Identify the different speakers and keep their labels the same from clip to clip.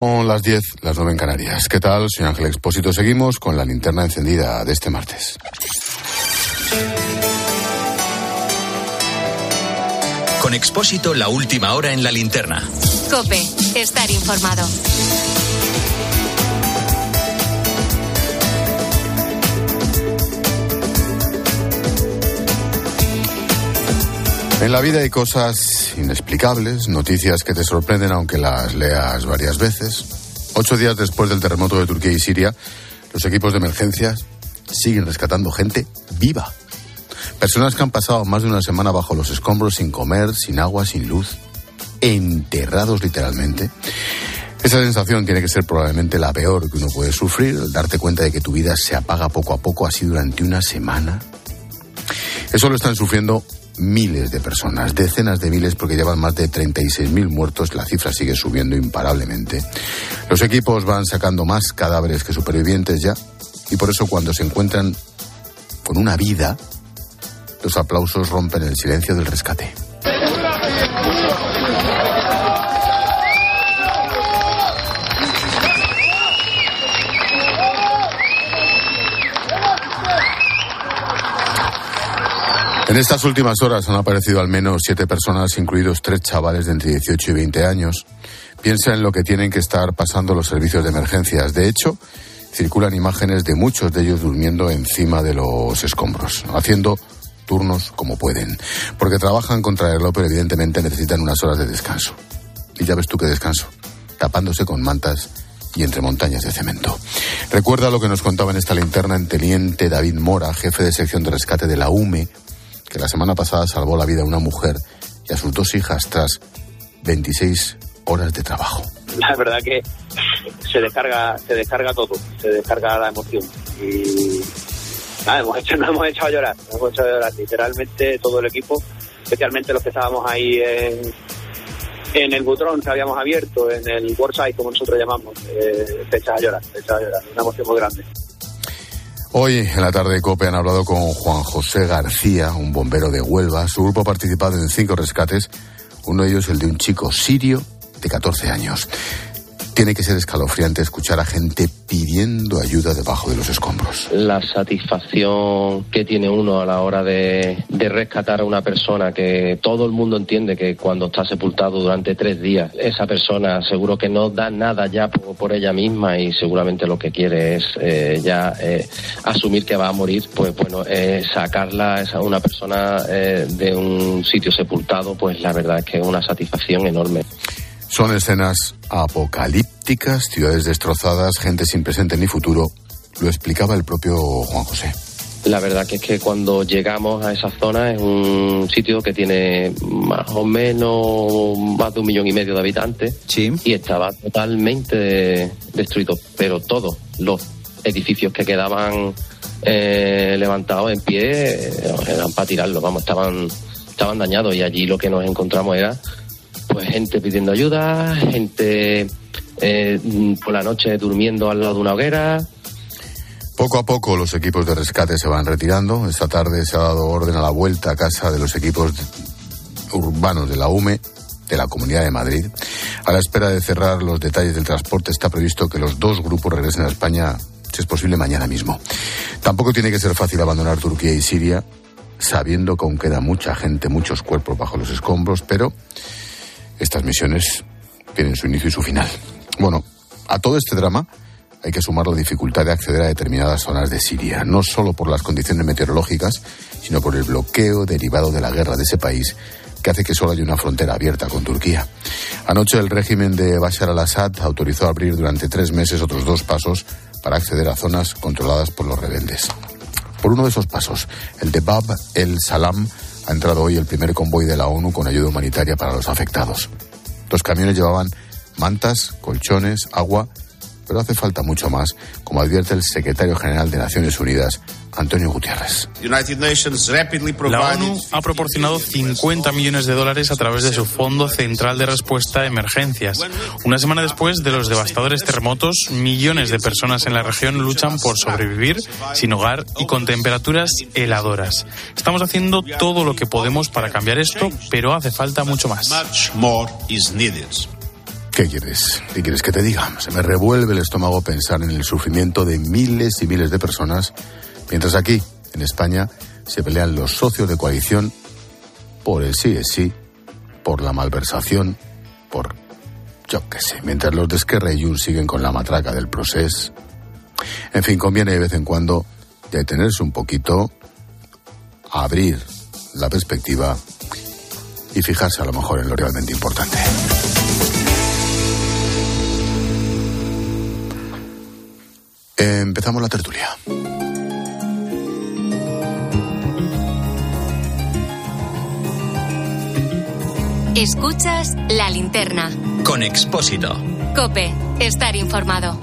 Speaker 1: Son las 10, las 9 en Canarias. ¿Qué tal? Soy Ángel Expósito. Seguimos con la linterna encendida de este martes.
Speaker 2: Con Expósito, la última hora en la linterna.
Speaker 3: Cope, estar informado.
Speaker 1: En la vida hay cosas inexplicables, noticias que te sorprenden aunque las leas varias veces. Ocho días después del terremoto de Turquía y Siria, los equipos de emergencia siguen rescatando gente viva. Personas que han pasado más de una semana bajo los escombros sin comer, sin agua, sin luz, enterrados literalmente. Esa sensación tiene que ser probablemente la peor que uno puede sufrir, darte cuenta de que tu vida se apaga poco a poco así durante una semana. Eso lo están sufriendo miles de personas, decenas de miles porque llevan más de 36.000 muertos, la cifra sigue subiendo imparablemente. Los equipos van sacando más cadáveres que supervivientes ya y por eso cuando se encuentran con una vida, los aplausos rompen el silencio del rescate. En estas últimas horas han aparecido al menos siete personas, incluidos tres chavales de entre 18 y 20 años. Piensa en lo que tienen que estar pasando los servicios de emergencias. De hecho, circulan imágenes de muchos de ellos durmiendo encima de los escombros, haciendo turnos como pueden. Porque trabajan contra el reloj, pero evidentemente necesitan unas horas de descanso. Y ya ves tú qué descanso, tapándose con mantas y entre montañas de cemento. Recuerda lo que nos contaba en esta linterna el teniente David Mora, jefe de sección de rescate de la UME, que la semana pasada salvó la vida a una mujer y a sus dos hijas tras 26 horas de trabajo.
Speaker 4: La verdad que se descarga, se descarga todo, se descarga la emoción y nada, hemos hecho, nos hemos hecho a llorar, nos hemos hecho a llorar literalmente todo el equipo, especialmente los que estábamos ahí en, en el butrón que habíamos abierto, en el worksite como nosotros llamamos, eh, te echas a llorar, echas a llorar, una emoción muy grande.
Speaker 1: Hoy en la tarde de COPE han hablado con Juan José García, un bombero de Huelva. Su grupo ha participado en cinco rescates, uno de ellos el de un chico sirio de 14 años. Tiene que ser escalofriante escuchar a gente pidiendo ayuda debajo de los escombros.
Speaker 5: La satisfacción que tiene uno a la hora de, rescatar a una persona que todo el mundo entiende que cuando está sepultado durante tres días, esa persona seguro que no da nada ya por, por ella misma y seguramente lo que quiere es eh, ya eh, asumir que va a morir, pues bueno, eh, sacarla a una persona eh, de un sitio sepultado, pues la verdad es que es una satisfacción enorme.
Speaker 1: Son escenas apocalípticas, ciudades destrozadas, gente sin presente ni futuro. Lo explicaba el propio Juan José.
Speaker 5: La verdad que es que cuando llegamos a esa zona es un sitio que tiene más o menos más de un millón y medio de habitantes
Speaker 6: sí.
Speaker 5: y estaba totalmente destruido, pero todos los edificios que quedaban eh, levantados en pie eh, eran para tirarlos, vamos, estaban, estaban dañados y allí lo que nos encontramos era pues gente pidiendo ayuda, gente eh, por la noche durmiendo al lado de una hoguera.
Speaker 1: Poco a poco los equipos de rescate se van retirando. Esta tarde se ha dado orden a la vuelta a casa de los equipos urbanos de la UME de la Comunidad de Madrid. A la espera de cerrar los detalles del transporte está previsto que los dos grupos regresen a España, si es posible, mañana mismo. Tampoco tiene que ser fácil abandonar Turquía y Siria, sabiendo que aún queda mucha gente, muchos cuerpos bajo los escombros, pero estas misiones tienen su inicio y su final. Bueno, a todo este drama hay que sumar la dificultad de acceder a determinadas zonas de Siria, no solo por las condiciones meteorológicas, sino por el bloqueo derivado de la guerra de ese país que hace que solo haya una frontera abierta con Turquía. Anoche el régimen de Bashar al-Assad autorizó abrir durante tres meses otros dos pasos para acceder a zonas controladas por los rebeldes. Por uno de esos pasos, el de Bab el Salam, ha entrado hoy el primer convoy de la ONU con ayuda humanitaria para los afectados. Los camiones llevaban mantas, colchones, agua, pero hace falta mucho más, como advierte el secretario general de Naciones Unidas, Antonio Gutiérrez.
Speaker 7: La ONU ha proporcionado 50 millones de dólares a través de su Fondo Central de Respuesta a Emergencias. Una semana después de los devastadores terremotos, millones de personas en la región luchan por sobrevivir sin hogar y con temperaturas heladoras. Estamos haciendo todo lo que podemos para cambiar esto, pero hace falta mucho más.
Speaker 1: ¿Qué quieres? ¿Qué quieres que te diga? Se me revuelve el estómago pensar en el sufrimiento de miles y miles de personas, mientras aquí, en España, se pelean los socios de coalición por el sí es sí, por la malversación, por yo qué sé, mientras los de Esquerra y Junts siguen con la matraca del proceso. En fin, conviene de vez en cuando detenerse un poquito, abrir la perspectiva y fijarse a lo mejor en lo realmente importante. Empezamos la tertulia.
Speaker 3: Escuchas la linterna.
Speaker 2: Con Expósito.
Speaker 3: Cope, estar informado.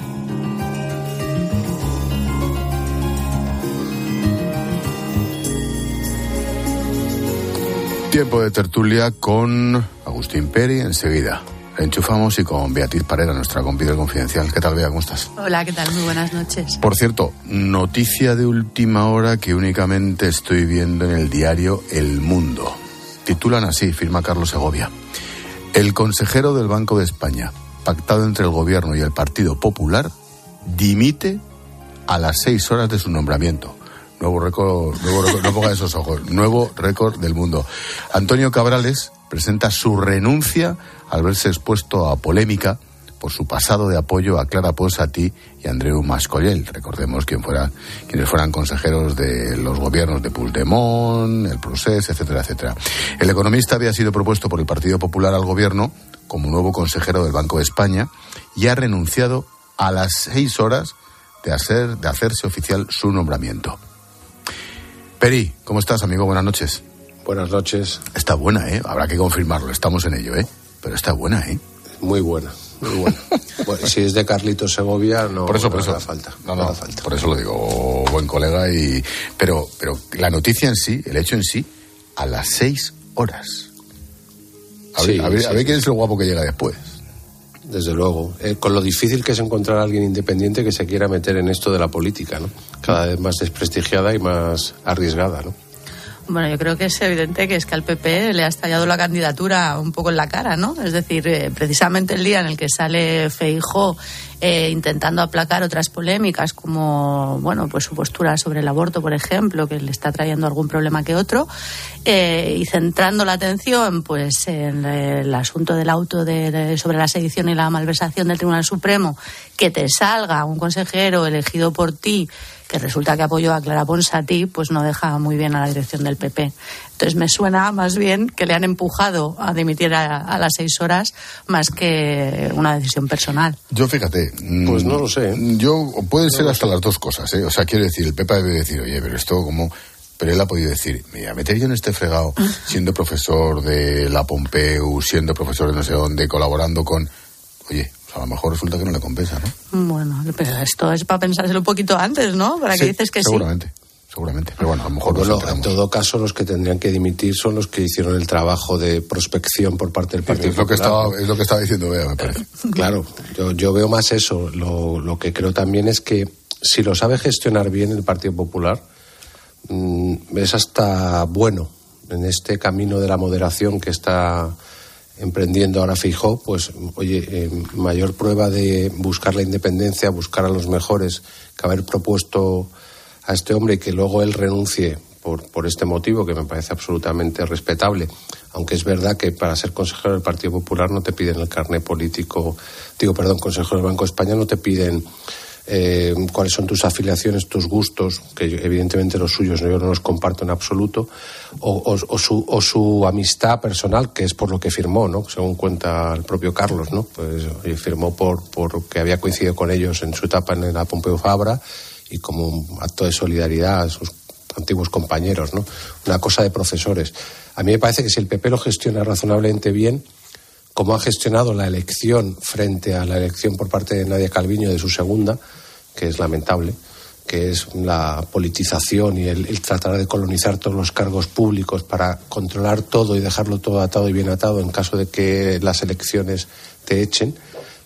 Speaker 1: Tiempo de tertulia con Agustín Peri enseguida. enchufamos y con Beatriz Parera, nuestra compidel confidencial. ¿Qué tal, Bea? ¿Cómo estás?
Speaker 6: Hola, ¿qué tal? Muy buenas noches.
Speaker 1: Por cierto, noticia de última hora que únicamente estoy viendo en el diario El Mundo. Titulan así, firma Carlos Segovia. El consejero del Banco de España, pactado entre el gobierno y el Partido Popular, dimite a las seis horas de su nombramiento. Nuevo récord, nuevo no ponga esos ojos, nuevo récord del mundo. Antonio Cabrales presenta su renuncia al verse expuesto a polémica por su pasado de apoyo a Clara Ponsatí y Andreu Mascollel. Recordemos quién fuera, quienes fueran consejeros de los gobiernos de Puigdemont, el Procés, etcétera, etcétera. El economista había sido propuesto por el Partido Popular al gobierno como nuevo consejero del Banco de España y ha renunciado a las seis horas de, hacer, de hacerse oficial su nombramiento. Peri, ¿cómo estás, amigo? Buenas noches.
Speaker 8: Buenas noches.
Speaker 1: Está buena, ¿eh? Habrá que confirmarlo, estamos en ello, ¿eh? Pero está buena, ¿eh?
Speaker 8: Muy buena, muy buena. bueno, si es de Carlitos Segovia, no,
Speaker 1: por eso, por
Speaker 8: no
Speaker 1: eso.
Speaker 8: falta.
Speaker 1: No,
Speaker 8: no
Speaker 1: no,
Speaker 8: haga falta.
Speaker 1: por eso lo digo, buen colega. y Pero, pero la noticia en sí, el hecho en sí, a las seis horas. A ver,
Speaker 8: Sí,
Speaker 1: a ver,
Speaker 8: sí,
Speaker 1: a ver
Speaker 8: sí.
Speaker 1: quién es el guapo que llega después.
Speaker 8: Desde luego. Eh, con lo difícil que es encontrar a alguien independiente que se quiera meter en esto de la política, ¿no? Cada vez más desprestigiada y más arriesgada, ¿no?
Speaker 6: Bueno, yo creo que es evidente que es que al PP le ha estallado la candidatura un poco en la cara, ¿no? Es decir, eh, precisamente el día en el que sale Feijó eh, intentando aplacar otras polémicas como, bueno, pues su postura sobre el aborto, por ejemplo, que le está trayendo algún problema que otro, eh, y centrando la atención, pues, en el asunto del auto de- sobre la sedición y la malversación del Tribunal Supremo, que te salga un consejero elegido por ti que resulta que apoyó a Clara Ponsatí, pues no deja muy bien a la dirección del PP. Entonces me suena más bien que le han empujado a dimitir a, a las seis horas más que una decisión personal.
Speaker 1: Yo fíjate. mm,
Speaker 8: Pues no lo sé.
Speaker 1: Yo, pueden ser hasta las dos cosas, ¿eh? O sea, quiero decir, el Pepa debe decir, oye, pero esto como. Pero él ha podido decir, mira, meter yo en este fregado, siendo profesor de la Pompeu, siendo profesor de no sé dónde, colaborando con. Oye, a lo mejor resulta que no le compensa, ¿no?
Speaker 6: Bueno, pero esto es para pensárselo un poquito antes, ¿no? Para que
Speaker 1: Sí,
Speaker 6: dices que
Speaker 1: seguramente, seguramente. Pero bueno, a lo mejor
Speaker 8: Bueno, en todo caso, los que tendrían que dimitir son los que hicieron el trabajo de prospección por parte del Partido
Speaker 1: Es lo, que
Speaker 8: Popular,
Speaker 1: estaba, es lo que estaba diciendo Bea, me parece.
Speaker 8: Claro, yo, yo veo más eso. Lo, lo que creo también es que si lo sabe gestionar bien el Partido Popular, mm, es hasta bueno en este camino de la moderación que está emprendiendo ahora Fijó, pues oye, eh, mayor prueba de buscar la independencia, buscar a los mejores, que haber propuesto a este hombre y que luego él renuncie por, por este motivo, que me parece absolutamente respetable. Aunque es verdad que para ser consejero del Partido Popular no te piden el carnet político, digo, perdón, consejero del Banco de España no te piden eh, cuáles son tus afiliaciones, tus gustos, que evidentemente los suyos yo no los comparto en absoluto, o, su, amistad personal, que es por lo que firmó, ¿no? Según cuenta el propio Carlos, ¿no? Pues firmó por, por que había coincidido con ellos en su etapa en la Pompeu Fabra y como un acto de solidaridad a sus antiguos compañeros, ¿no? Una cosa de profesores. A mí me parece que si el PP lo gestiona razonablemente bien, como ha gestionado la elección frente a la elección por parte de Nadia Calviño de su segunda, que es lamentable, que es la politización y el, el tratar de colonizar todos los cargos públicos para controlar todo y dejarlo todo atado y bien atado en caso de que las elecciones te echen,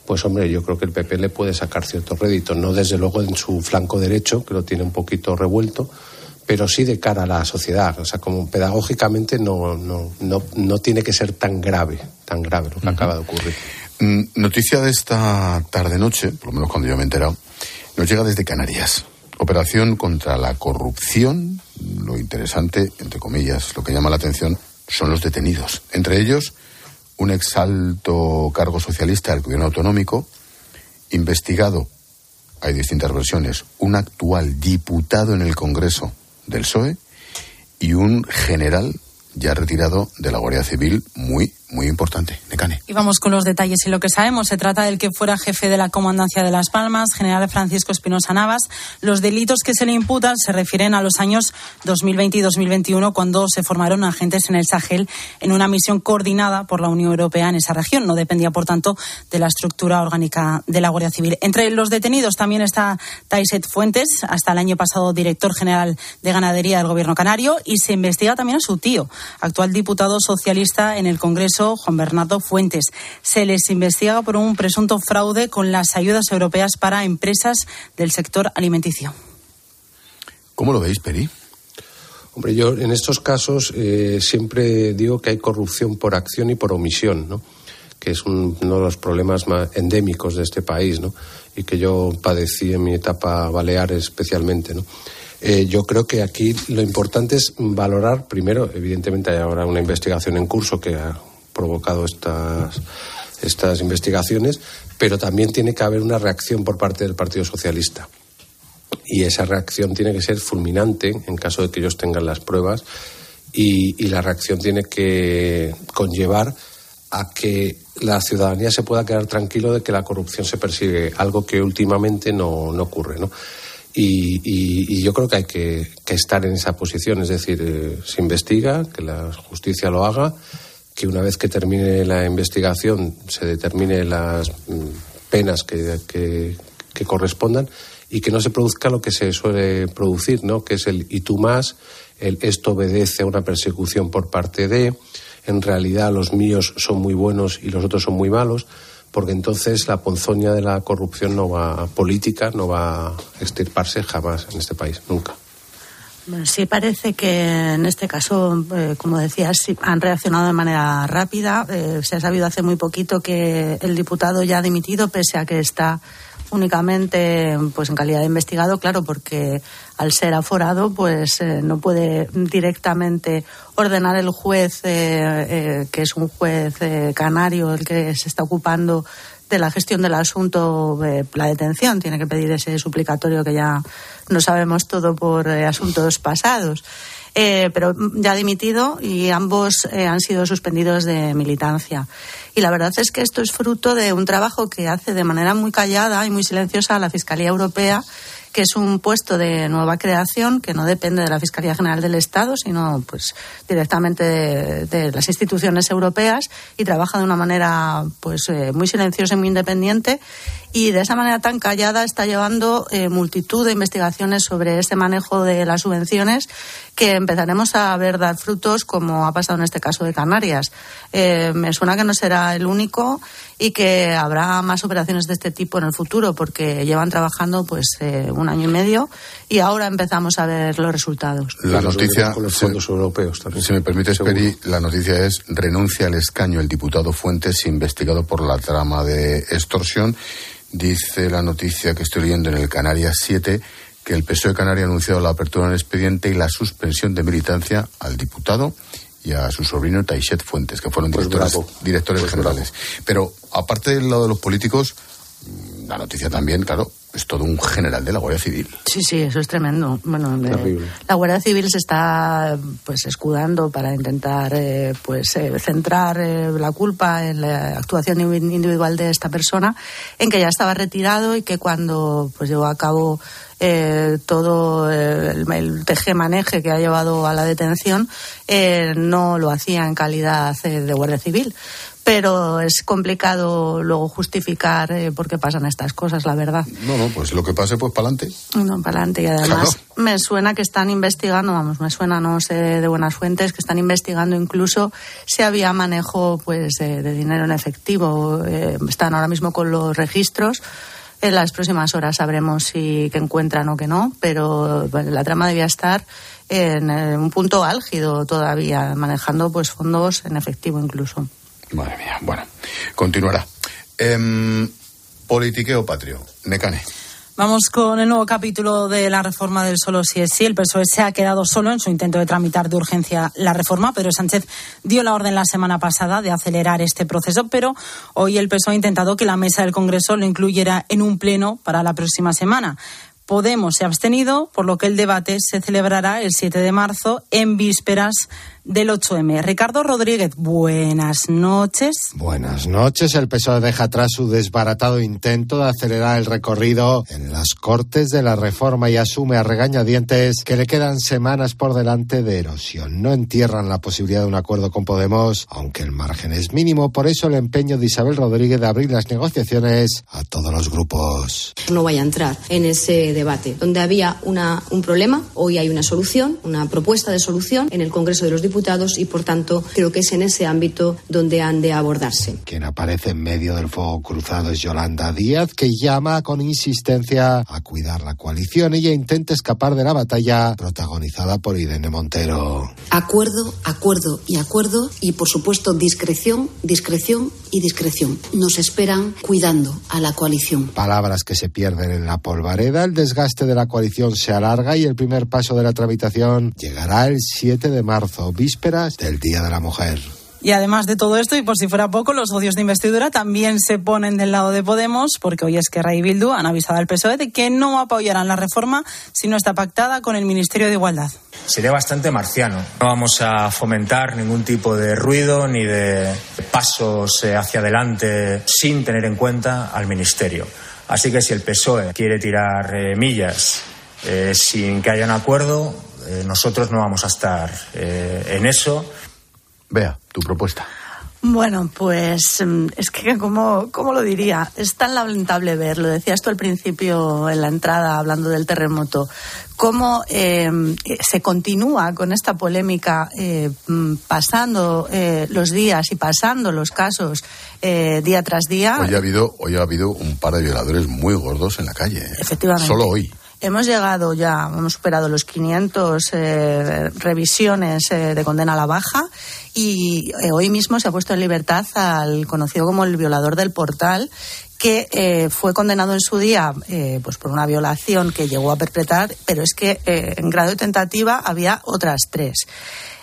Speaker 8: pues hombre, yo creo que el PP le puede sacar cierto rédito, no desde luego en su flanco derecho, que lo tiene un poquito revuelto, pero sí de cara a la sociedad. O sea, como pedagógicamente no, no, no, no tiene que ser tan grave, tan grave lo que acaba de ocurrir.
Speaker 1: Mm, noticia de esta tarde-noche, por lo menos cuando yo me he enterado, nos llega desde Canarias. Operación contra la corrupción. Lo interesante, entre comillas, lo que llama la atención son los detenidos. Entre ellos, un exalto cargo socialista del gobierno autonómico, investigado, hay distintas versiones, un actual diputado en el Congreso del PSOE y un general ya retirado de la Guardia Civil muy, muy importante. Necane.
Speaker 9: Y vamos con los detalles y lo que sabemos. Se trata del que fuera jefe de la Comandancia de Las Palmas, general Francisco Espinosa Navas. Los delitos que se le imputan se refieren a los años 2020 y 2021, cuando se formaron agentes en el Sahel en una misión coordinada por la Unión Europea en esa región. No dependía, por tanto, de la estructura orgánica de la Guardia Civil. Entre los detenidos también está Taiset Fuentes, hasta el año pasado director general de ganadería del Gobierno canario, y se investiga también a su tío, actual diputado socialista en el Congreso Juan Bernardo Fuentes. Se les investiga por un presunto fraude con las ayudas europeas para empresas del sector alimenticio.
Speaker 1: ¿Cómo lo veis, Peri?
Speaker 8: Hombre, yo en estos casos eh, siempre digo que hay corrupción por acción y por omisión, ¿no? que es uno de los problemas más endémicos de este país, ¿no? y que yo padecí en mi etapa balear especialmente. ¿no? Eh, yo creo que aquí lo importante es valorar, primero, evidentemente hay ahora una investigación en curso que ha provocado estas, estas investigaciones, pero también tiene que haber una reacción por parte del Partido Socialista. Y esa reacción tiene que ser fulminante en caso de que ellos tengan las pruebas y, la reacción tiene que conllevar a que la ciudadanía se pueda quedar tranquilo de que la corrupción se persigue, algo que últimamente no, no ocurre. ¿no? Y, yo creo que hay que, estar en esa posición, es decir, eh, se investiga, que la justicia lo haga que una vez que termine la investigación se determine las mm, penas que, que, correspondan y que no se produzca lo que se suele producir, ¿no? que es el y tú más, el esto obedece a una persecución por parte de, en realidad los míos son muy buenos y los otros son muy malos, porque entonces la ponzoña de la corrupción no va política, no va a extirparse jamás en este país, nunca.
Speaker 6: Sí, parece que en este caso, eh, como decías, han reaccionado de manera rápida. Eh, se ha sabido hace muy poquito que el diputado ya ha dimitido, pese a que está únicamente pues en calidad de investigado, claro, porque al ser aforado, pues eh, no puede directamente ordenar el juez, que es un juez canario, el que se está ocupando de la gestión del asunto, la detención. Tiene que pedir ese suplicatorio que ya no sabemos todo por eh, asuntos pasados. Eh, pero ya ha dimitido y ambos eh, han sido suspendidos de militancia. Y la verdad es que esto es fruto de un trabajo que hace de manera muy callada y muy silenciosa la Fiscalía Europea que es un puesto de nueva creación que no depende de la Fiscalía General del Estado, sino pues directamente de, las instituciones europeas y trabaja de una manera pues eh, muy silenciosa y muy independiente y de esa manera tan callada está llevando eh, multitud de investigaciones sobre este manejo de las subvenciones que empezaremos a ver dar frutos como ha pasado en este caso de Canarias. Eh, me suena que no será el único y que habrá más operaciones de este tipo en el futuro porque llevan trabajando pues eh, un año y medio y ahora empezamos a ver los resultados.
Speaker 1: La noticia,
Speaker 8: con los fondos europeos también.
Speaker 1: Si me permite, Peri, la noticia es renuncia al escaño el diputado Fuentes investigado por la trama de extorsión. Dice la noticia que estoy leyendo en el Canarias 7 que el PSOE Canaria ha anunciado la apertura del expediente y la suspensión de militancia al diputado y a su sobrino Taichet Fuentes, que fueron pues directores, pues generales. Pero aparte del lado de los políticos, la noticia también, claro, es todo un general de la Guardia Civil.
Speaker 6: Sí, sí, eso es tremendo. Bueno, la Guardia Civil se está pues escudando para intentar eh, pues eh, centrar eh, la culpa en la actuación individual de esta persona, en que ya estaba retirado y que cuando pues llevó a cabo eh, todo el, el maneje que ha llevado a la detención eh, no lo hacía en calidad eh, de Guardia Civil pero es complicado luego justificar por qué pasan estas cosas, la verdad.
Speaker 1: No, no, pues lo que pase, pues para adelante.
Speaker 6: No, para adelante. Y además me suena que están investigando, vamos, me suena, no sé de buenas fuentes, que están investigando incluso si había manejo pues de, dinero en efectivo. están ahora mismo con los registros en las próximas horas sabremos si que encuentran o que no, pero la trama debía estar en un punto álgido todavía, manejando pues fondos en efectivo incluso.
Speaker 1: Madre mía, bueno, continuará. Eh, politiqueo patrio. Necane.
Speaker 9: Vamos con el nuevo capítulo de la reforma del solo si es sí. El PSOE se ha quedado solo en su intento de tramitar de urgencia la reforma. Pedro Sánchez dio la orden la semana pasada de acelerar este proceso, pero hoy el PSOE ha intentado que la mesa del Congreso lo incluyera en un pleno para la próxima semana. Podemos se ha abstenido, por lo que el debate se celebrará el 7 de marzo en vísperas del 8M. Ricardo Rodríguez, buenas noches.
Speaker 10: Buenas noches. El PSOE deja atrás su desbaratado intento de acelerar el recorrido en las Cortes de la Reforma y asume a regañadientes que le quedan semanas por delante de erosión. No entierran la posibilidad de un acuerdo con Podemos, aunque el margen es mínimo. Por eso el empeño de Isabel Rodríguez de abrir las negociaciones a todos los grupos.
Speaker 11: No vaya a entrar en ese debate. Donde había una, un problema, hoy hay una solución, una propuesta de solución en el Congreso de los Diputados y, por tanto, creo que es en ese ámbito donde han de abordarse.
Speaker 10: Quien aparece en medio del fuego cruzado es Yolanda Díaz, que llama con insistencia a cuidar la coalición. Ella intenta escapar de la batalla protagonizada por Irene Montero.
Speaker 11: Acuerdo, acuerdo y acuerdo y, por supuesto, discreción, discreción y discreción. Nos esperan cuidando a la coalición.
Speaker 10: Palabras que se pierden en la polvareda. El desgaste de la coalición se alarga y el primer paso de la tramitación llegará el 7 de marzo vísperas del Día de la Mujer.
Speaker 9: Y además de todo esto, y por si fuera poco, los socios de investidura también se ponen del lado de Podemos, porque hoy es que Ray Bildu han avisado al PSOE de que no apoyarán la reforma si no está pactada con el Ministerio de Igualdad.
Speaker 12: Sería bastante marciano. No vamos a fomentar ningún tipo de ruido ni de pasos eh, hacia adelante sin tener en cuenta al Ministerio. Así que si el PSOE quiere tirar eh, millas eh, sin que haya un acuerdo, eh, nosotros no vamos a estar eh, en eso.
Speaker 1: Vea, tu propuesta.
Speaker 6: Bueno, pues mm, es que, ¿cómo, ¿cómo, lo diría? Es tan lamentable ver, lo decías tú al principio en la entrada hablando del terremoto, cómo eh, se continúa con esta polémica eh, mm, pasando eh, los días y pasando los casos eh, día tras día.
Speaker 1: Hoy ha, habido, hoy ha habido un par de violadores muy gordos en la calle.
Speaker 6: Efectivamente.
Speaker 1: Solo hoy.
Speaker 6: Hemos llegado ya, hemos superado los 500 eh, revisiones eh, de condena a la baja y eh, hoy mismo se ha puesto en libertad al conocido como el violador del portal que eh, fue condenado en su día eh, pues por una violación que llegó a perpetrar, pero es que en grado de tentativa había otras tres.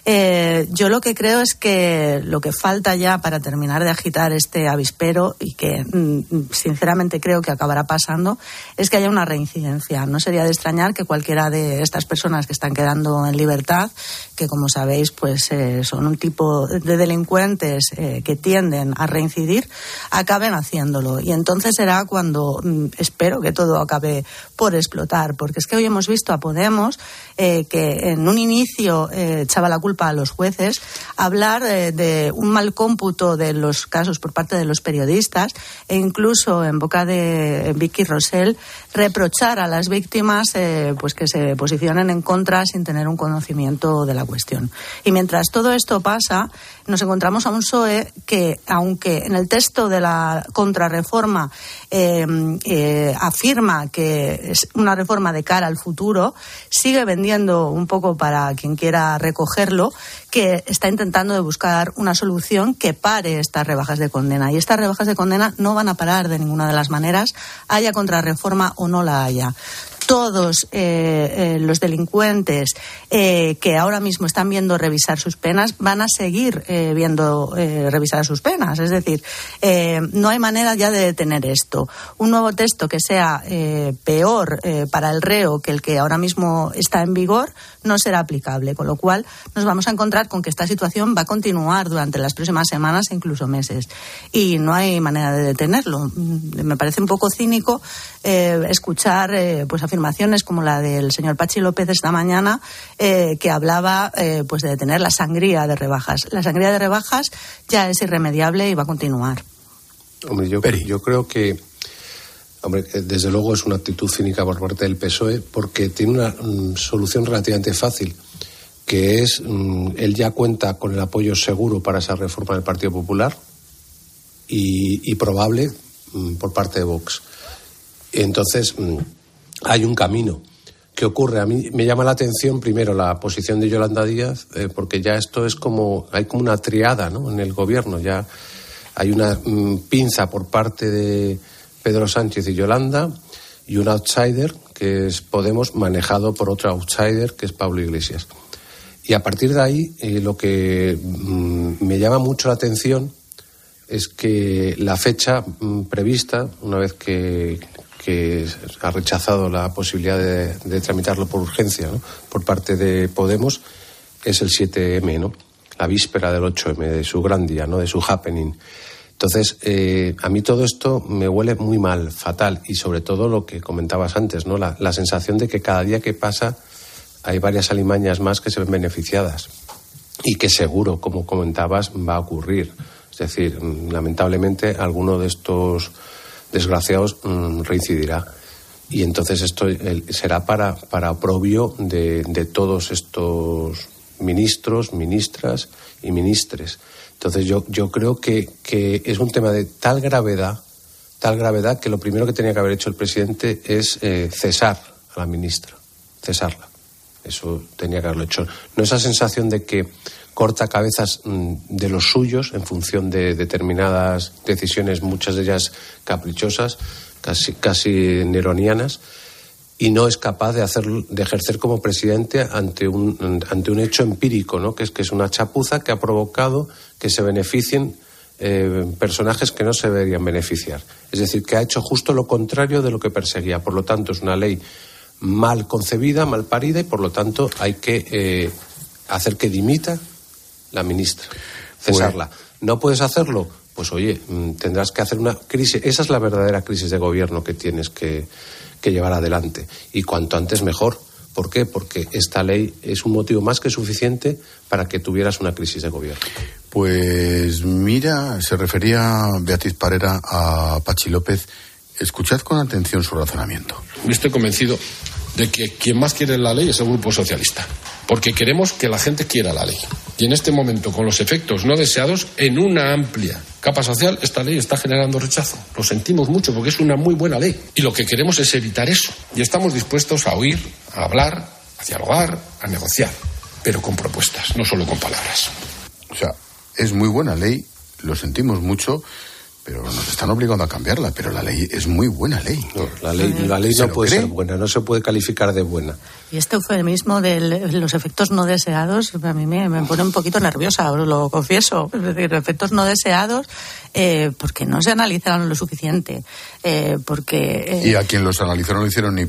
Speaker 6: Eh, yo lo que creo es que lo que falta ya para terminar de agitar este avispero y que mm, sinceramente creo que acabará pasando es que haya una reincidencia. No sería de extrañar que cualquiera de estas personas que están quedando en libertad, que como sabéis pues eh, son un tipo de delincuentes eh, que tienden a reincidir, acaben haciéndolo. Y entonces será cuando mm, espero que todo acabe por explotar, porque es que hoy hemos visto a Podemos eh, que en un inicio echaba la culpa a los jueces, hablar de, de, un mal cómputo de los casos por parte de los periodistas e incluso en boca de Vicky Rosell reprochar a las víctimas eh, pues que se posicionen en contra sin tener un conocimiento de la cuestión. Y mientras todo esto pasa, nos encontramos a un PSOE que, aunque en el texto de la contrarreforma eh, eh, afirma que es una reforma de cara al futuro, sigue vendiendo un poco para quien quiera recogerlo que está intentando de buscar una solución que pare estas rebajas de condena. Y estas rebajas de condena no van a parar de ninguna de las maneras, haya contrarreforma o no la haya todos eh, eh, los delincuentes eh, que ahora mismo están viendo revisar sus penas van a seguir eh, viendo revisar sus penas. Es decir, no hay manera ya de detener esto. Un nuevo texto que sea peor para el reo que el que ahora mismo está en vigor no será aplicable, con lo cual nos vamos a encontrar con que esta situación va a continuar durante las próximas semanas e incluso meses. Y no hay manera de detenerlo. Me parece un poco cínico escuchar pues afirmaciones como la del señor Pachi López esta mañana, eh, que hablaba eh, pues de detener la sangría de rebajas. La sangría de rebajas ya es irremediable y va a continuar.
Speaker 8: Hombre, yo, yo creo que Hombre, desde luego es una actitud cínica por parte del PSOE porque tiene una mm, solución relativamente fácil, que es mm, él ya cuenta con el apoyo seguro para esa reforma del Partido Popular y, probable mm, por parte de Vox. Entonces, hay un camino. ¿Qué ocurre? A mí me llama la atención primero la posición de Yolanda Díaz, eh, porque ya esto es como, hay como una triada ¿no? en el gobierno. Ya Hay una pinza por parte de Pedro Sánchez y Yolanda y un outsider que es Podemos manejado por otro outsider que es Pablo Iglesias. Y a partir de ahí, eh, lo que mm, me llama mucho la atención es que la fecha mm, prevista, una vez que, ha rechazado la posibilidad de, tramitarlo por urgencia por parte de Podemos, es el 7M, ¿no? la víspera del 8M, de su gran día, ¿no? de su happening. Entonces, eh, a mí todo esto me huele muy mal, fatal, y sobre todo lo que comentabas antes, ¿no? La, sensación de que cada día que pasa hay varias alimañas más que se ven beneficiadas y que seguro, como comentabas, va a ocurrir. Es decir, mm, lamentablemente alguno de estos desgraciados mm, reincidirá. Y entonces esto será para, para oprobio de, de todos estos ministros, ministras y ministres. Entonces yo, yo creo que, es un tema de tal gravedad, tal gravedad que lo primero que tenía que haber hecho el presidente es eh, cesar a la ministra, cesarla. Eso tenía que haberlo hecho. No esa sensación de que corta cabezas mm, de los suyos en función de determinadas decisiones, muchas de ellas caprichosas, casi, casi neronianas, y no es capaz de, hacer, de ejercer como presidente ante un, ante un hecho empírico, ¿no? que, es, que es una chapuza que ha provocado que se beneficien eh, personajes que no se deberían beneficiar. Es decir, que ha hecho justo lo contrario de lo que perseguía. Por lo tanto, es una ley mal concebida, mal parida y por lo tanto hay que eh, hacer que dimita la ministra, cesarla. ¿No puedes hacerlo? Pues oye, mm, tendrás que hacer una crisis. Esa es la verdadera crisis de gobierno que tienes que, que llevar adelante. Y cuanto antes mejor. ¿Por qué? Porque esta ley es un motivo más que suficiente para que tuvieras una crisis de gobierno.
Speaker 1: Pues mira, se refería Beatriz Parera a Pachi López. Escuchad con atención su razonamiento.
Speaker 13: Estoy convencido de que quien más quiere la ley es el Grupo Socialista, porque queremos que la gente quiera la ley. Y en este momento, con los efectos no deseados, en una amplia capa social, esta ley está generando rechazo. Lo sentimos mucho porque es una muy buena ley. Y lo que queremos es evitar eso. Y estamos dispuestos a oír, a hablar, a dialogar, a negociar, pero con propuestas, no solo con palabras.
Speaker 1: O sea, es muy buena ley, lo sentimos mucho, pero nos están obligando a cambiarla. Pero la ley es muy buena ley.
Speaker 8: la ley, la ley no puede ser buena, no se puede calificar de buena.
Speaker 6: Y este eufemismo de los efectos no deseados a mí me, pone un poquito nerviosa, os lo confieso. Es decir, efectos no deseados eh, porque no se analizaron lo suficiente. Eh, porque,
Speaker 1: eh, y a quien los analizaron no hicieron ni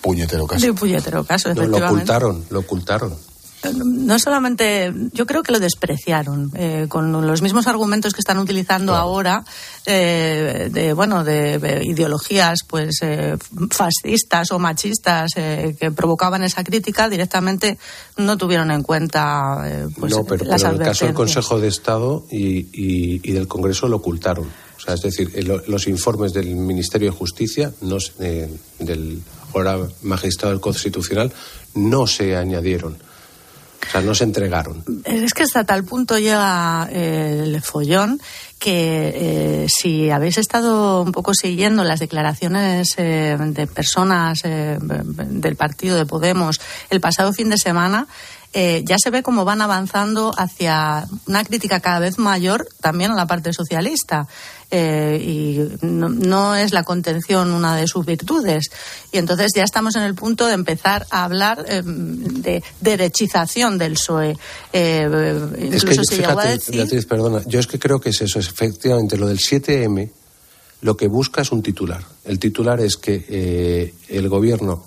Speaker 1: puñetero caso.
Speaker 6: Ni puñetero caso,
Speaker 8: lo ocultaron, lo ocultaron
Speaker 6: no solamente, yo creo que lo despreciaron eh, con los mismos argumentos que están utilizando ahora eh, de bueno de, ideologías pues eh, fascistas o machistas que provocaban esa crítica directamente no tuvieron en cuenta pues,
Speaker 8: no pero, en el caso del Consejo de Estado y, del Congreso lo ocultaron. O sea es decir los informes del Ministerio de Justicia no, del ahora magistrado del Constitucional no se añadieron o sea, no se entregaron.
Speaker 6: Es que hasta tal punto llega eh, el follón que eh, si habéis estado un poco siguiendo las declaraciones eh, de personas del partido de Podemos el pasado fin de semana, eh, ya se ve cómo van avanzando hacia una crítica cada vez mayor también a la parte socialista. Eh, y no, es la contención una de sus virtudes. Y entonces ya estamos en el punto de empezar a hablar eh, de derechización del PSOE.
Speaker 8: es que, fíjate, perdona, yo es que creo que es eso, es efectivamente lo del 7M lo que busca es un titular. El titular es que el gobierno,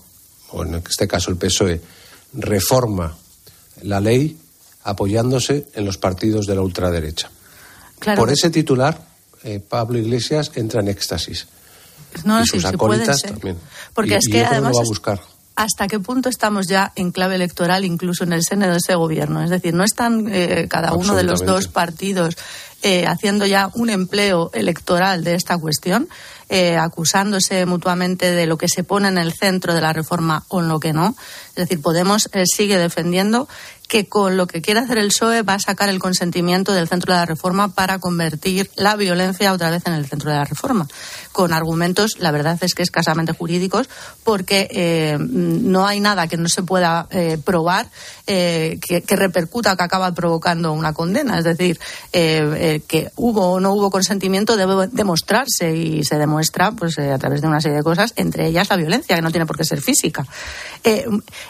Speaker 8: o en este caso el PSOE, reforma la ley apoyándose en los partidos de la ultraderecha. Por ese titular, eh, Pablo Iglesias entra en éxtasis.
Speaker 6: y sus acólitas también. Porque es que además.
Speaker 8: va a buscar?
Speaker 6: ¿Hasta qué punto estamos ya en clave electoral, incluso en el seno de ese gobierno? Es decir, no están eh, cada uno de los dos partidos eh, haciendo ya un empleo electoral de esta cuestión, acusándose mutuamente de lo que se pone en el centro de la reforma o en lo que no. Es decir, Podemos sigue defendiendo que con lo que quiere hacer el PSOE va a sacar el consentimiento del centro de la reforma para convertir la violencia otra vez en el centro de la reforma, con argumentos, la verdad es que escasamente jurídicos, porque eh, no hay nada que no se pueda eh, probar eh, que, repercuta, que acaba provocando una condena. Es decir, eh, que hubo o no hubo consentimiento debe demostrarse y se demuestra pues a través de una serie de cosas, entre ellas la violencia, que no tiene por qué ser física.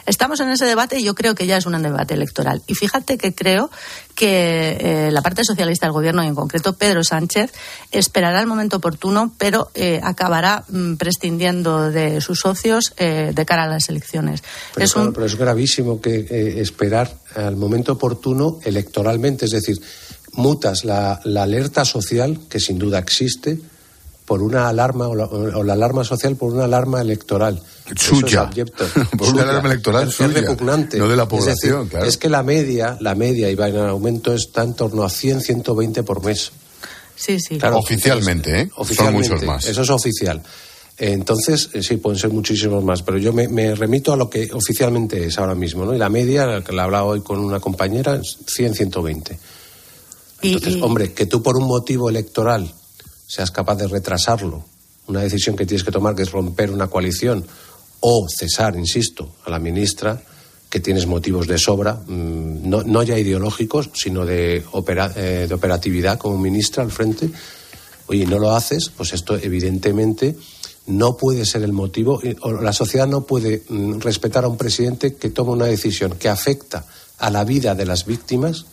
Speaker 6: estamos en ese debate y yo creo que ya es un debate electoral. Y fíjate que creo que la parte socialista del gobierno y en concreto Pedro Sánchez esperará el momento oportuno, pero acabará mm, prescindiendo de sus socios de cara a las elecciones.
Speaker 8: pero es gravísimo que esperar al momento oportuno electoralmente, es decir, mutas la, alerta social, que sin duda existe, por una alarma o la, alarma social por una alarma electoral.
Speaker 1: Suya. por una alarma electoral
Speaker 8: es repugnante.
Speaker 1: No de la población,
Speaker 8: es es que la media, la media, y va en aumento, está en torno a 100, 120 por mes.
Speaker 6: Sí, sí.
Speaker 1: oficialmente, ¿eh?
Speaker 8: Oficialmente,
Speaker 1: Son muchos más.
Speaker 8: Eso es oficial. Entonces, eh, sí, pueden ser muchísimos más, pero yo me, remito a lo que oficialmente es ahora mismo, ¿no? Y la media, que la he hablado hoy con una compañera, es 100, 120. Entonces, hombre, que tú por un motivo electoral seas capaz de retrasarlo, una decisión que tienes que tomar, que es romper una coalición, o cesar, insisto, a la ministra, que tienes motivos de sobra, mm, no, ya ideológicos, sino de, eh, de operatividad como ministra al frente, oye, no lo haces, pues esto evidentemente no puede ser el motivo, la sociedad no puede mm, respetar a un presidente que toma una decisión que afecta a la vida de las víctimas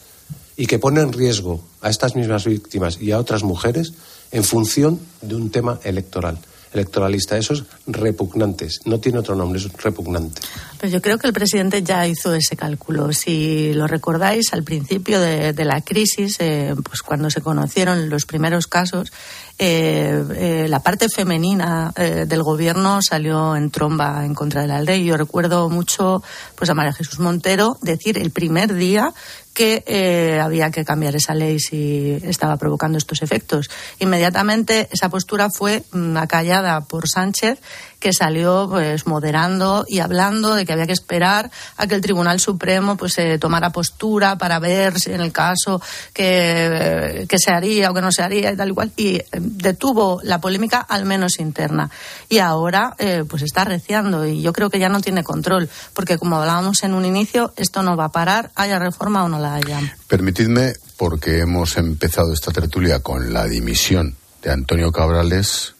Speaker 8: y que pone en riesgo a estas mismas víctimas y a otras mujeres en función de un tema electoral electoralista. Eso es repugnante. No tiene otro nombre, es repugnante.
Speaker 6: Pues yo creo que el presidente ya hizo ese cálculo. Si lo recordáis, al principio de, la crisis, eh, pues cuando se conocieron los primeros casos, eh, eh, la parte femenina del gobierno salió en tromba en contra de la ley. Yo recuerdo mucho pues a María Jesús Montero decir el primer día que eh, había que cambiar esa ley si estaba provocando estos efectos. Inmediatamente esa postura fue mm, acallada por Sánchez que salió pues moderando y hablando de que había que esperar a que el Tribunal Supremo pues eh, tomara postura para ver si en el caso que, se haría o que no se haría y tal y y eh, detuvo la polémica al menos interna. Y ahora eh, pues está reciando y yo creo que ya no tiene control porque como hablábamos en un inicio esto no va a parar haya reforma o no la haya.
Speaker 1: Permitidme porque hemos empezado esta tertulia con la dimisión de Antonio Cabrales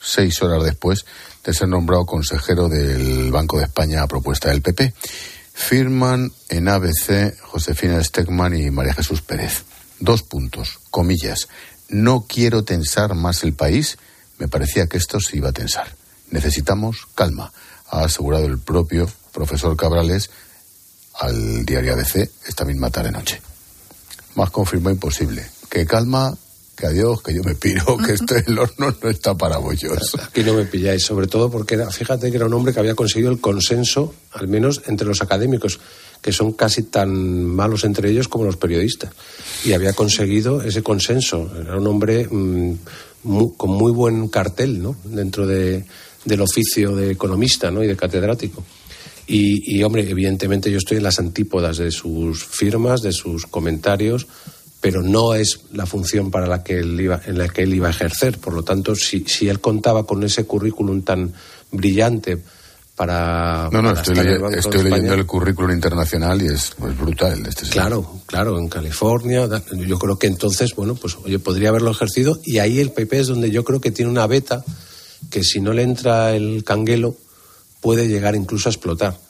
Speaker 1: seis horas después de ser nombrado consejero del Banco de España a propuesta del PP. Firman en ABC Josefina Stegman y María Jesús Pérez. Dos puntos, comillas. No quiero tensar más el país. Me parecía que esto se iba a tensar. Necesitamos calma, ha asegurado el propio profesor Cabrales al diario ABC esta misma tarde-noche. Más confirmó imposible. Que calma que adiós, que yo me piro, que esto el horno no está para bollos.
Speaker 8: Aquí no me pilláis, sobre todo porque fíjate que era un hombre que había conseguido el consenso, al menos entre los académicos, que son casi tan malos entre ellos como los periodistas. Y había conseguido ese consenso. Era un hombre mm, con muy buen cartel, ¿no? Dentro de, del oficio de economista, ¿no? Y de catedrático. Y, y, hombre, evidentemente yo estoy en las antípodas de sus firmas, de sus comentarios, pero no es la función para la que él iba, en la que él iba a ejercer. Por lo tanto, si, si él contaba con ese currículum tan brillante para.
Speaker 1: No, no, estoy, leyendo el currículum internacional y es brutal de este
Speaker 8: Claro, claro, en California. Yo creo que entonces, bueno, pues oye, podría haberlo ejercido y ahí el PP es donde yo creo que tiene una beta que si no le entra el canguelo puede llegar incluso a explotar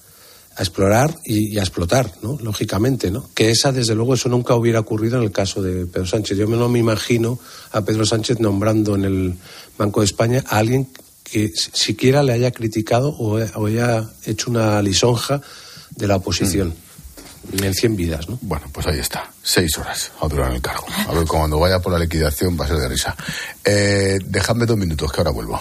Speaker 8: a explorar y, a explotar, ¿no? Lógicamente, ¿no? Que esa, desde luego, eso nunca hubiera ocurrido en el caso de Pedro Sánchez. Yo no me imagino a Pedro Sánchez nombrando en el Banco de España a alguien que siquiera le haya criticado o, haya hecho una lisonja de la oposición. Mm. En 100 vidas, ¿no?
Speaker 1: Bueno, pues ahí está. Seis horas a durar el cargo. A ver, cuando vaya por la liquidación va a ser de risa. Eh, dejadme dos minutos, que ahora vuelvo.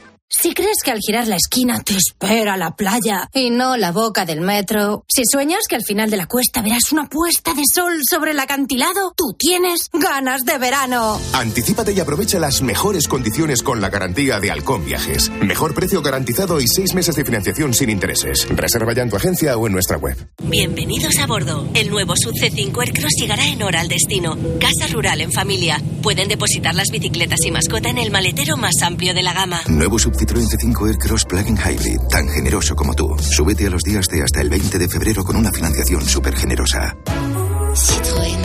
Speaker 14: Si crees que al girar la esquina te espera la playa y no la boca del metro, si sueñas que al final de la cuesta verás una puesta de sol sobre el acantilado, tú tienes ganas de verano.
Speaker 15: Anticípate y aprovecha las mejores condiciones con la garantía de Halcón Viajes. Mejor precio garantizado y seis meses de financiación sin intereses. Reserva ya en tu agencia o en nuestra web.
Speaker 16: Bienvenidos a bordo. El nuevo Sub C5 Aircross llegará en hora al destino. Casa rural en familia. Pueden depositar las bicicletas y mascota en el maletero más amplio de la gama.
Speaker 15: Nuevo Sub Citroën C5 Aircross Plug-in Hybrid, tan generoso como tú. Súbete a los días de hasta el 20 de febrero con una financiación súper generosa.
Speaker 16: Citroën.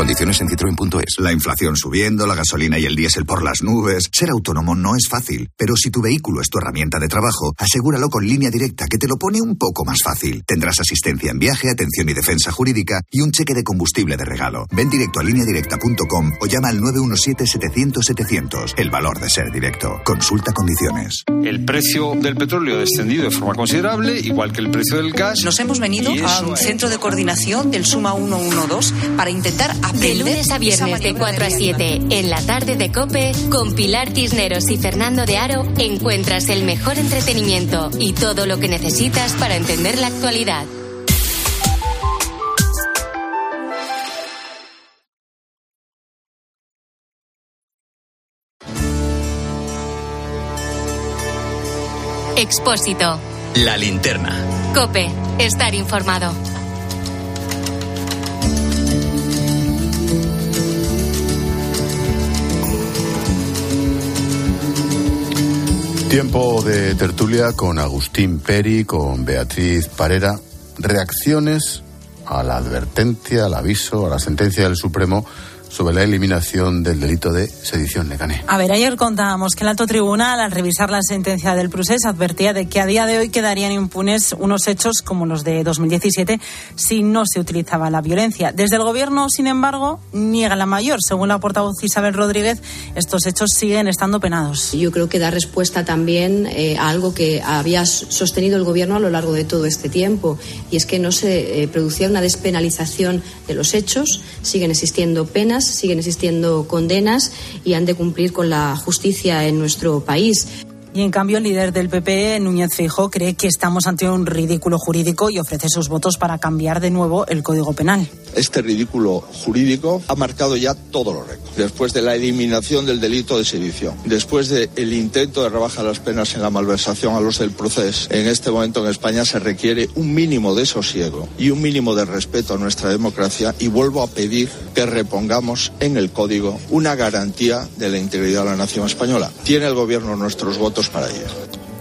Speaker 15: Condiciones en citroen.es.
Speaker 17: La inflación subiendo, la gasolina y el diésel por las nubes. Ser autónomo no es fácil, pero si tu vehículo es tu herramienta de trabajo, asegúralo con línea directa que te lo pone un poco más fácil. Tendrás asistencia en viaje, atención y defensa jurídica y un cheque de combustible de regalo. Ven directo a lineadirecta.com o llama al 917-700-700. El valor de ser directo. Consulta condiciones.
Speaker 18: El precio del petróleo ha descendido de forma considerable, igual que el precio del gas.
Speaker 19: Nos hemos venido a un centro de coordinación del Suma 112 para intentar
Speaker 3: de lunes a viernes de 4 a 7 en la tarde de Cope con Pilar Tisneros y Fernando de Aro encuentras el mejor entretenimiento y todo lo que necesitas para entender la actualidad. Expósito.
Speaker 2: La linterna.
Speaker 3: Cope. Estar informado.
Speaker 1: Tiempo de tertulia con Agustín Peri, con Beatriz Parera. Reacciones a la advertencia, al aviso, a la sentencia del Supremo sobre la eliminación del delito de sedición Lecané.
Speaker 9: A ver, ayer contábamos que el alto tribunal, al revisar la sentencia del procés, advertía de que a día de hoy quedarían impunes unos hechos como los de 2017 si no se utilizaba la violencia. Desde el Gobierno, sin embargo, niega la mayor. Según la portavoz Isabel Rodríguez, estos hechos siguen estando penados.
Speaker 11: Yo creo que da respuesta también eh, a algo que había sostenido el Gobierno a lo largo de todo este tiempo, y es que no se eh, producía una despenalización de los hechos, siguen existiendo penas siguen existiendo condenas y han de cumplir con la justicia en nuestro país.
Speaker 9: Y en cambio, el líder del PP, Núñez Feijóo, cree que estamos ante un ridículo jurídico y ofrece sus votos para cambiar de nuevo el Código Penal.
Speaker 20: Este ridículo jurídico ha marcado ya todos los récords. Después de la eliminación del delito de sedición, después del intento de rebajar las penas en la malversación a los del proceso, en este momento en España se requiere un mínimo de sosiego y un mínimo de respeto a nuestra democracia y vuelvo a pedir que repongamos en el Código una garantía de la integridad de la nación española. Tiene el Gobierno nuestros votos para ello.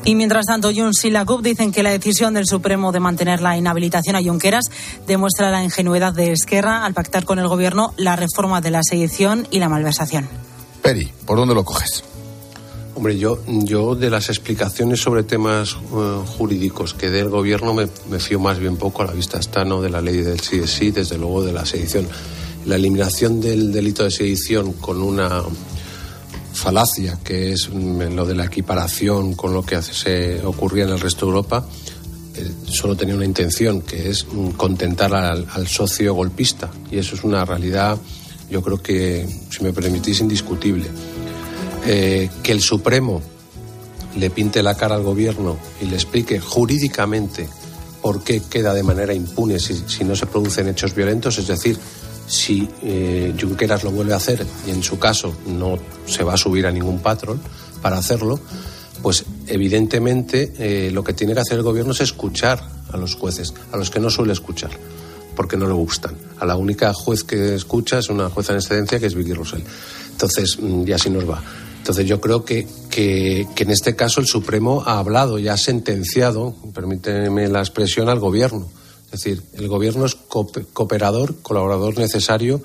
Speaker 9: Y mientras tanto, Junts y la CUP dicen que la decisión del Supremo de mantener la inhabilitación a Junqueras demuestra la ingenuidad de Esquerra al pactar con el Gobierno la reforma de la sedición y la malversación.
Speaker 1: Peri, ¿por dónde lo coges?
Speaker 8: Hombre, yo, yo de las explicaciones sobre temas uh, jurídicos que dé el Gobierno me, me, fío más bien poco a la vista está no de la ley del sí es sí, desde luego de la sedición. La eliminación del delito de sedición con una falacia, que es lo de la equiparación con lo que se ocurría en el resto de Europa, eh, solo tenía una intención, que es contentar al, socio golpista. Y eso es una realidad, yo creo que, si me permitís, indiscutible. Eh, que el Supremo le pinte la cara al gobierno y le explique jurídicamente por qué queda de manera impune si, si no se producen hechos violentos, es decir, si eh, Junqueras lo vuelve a hacer y en su caso no se va a subir a ningún patrón para hacerlo, pues evidentemente eh, lo que tiene que hacer el gobierno es escuchar a los jueces, a los que no suele escuchar, porque no le gustan. A la única juez que escucha es una jueza en excedencia que es Vicky Rosell. Entonces, mm, y así nos va. Entonces yo creo que, que, que, en este caso el Supremo ha hablado y ha sentenciado, permíteme la expresión, al gobierno. Es decir, el gobierno es cooperador, colaborador necesario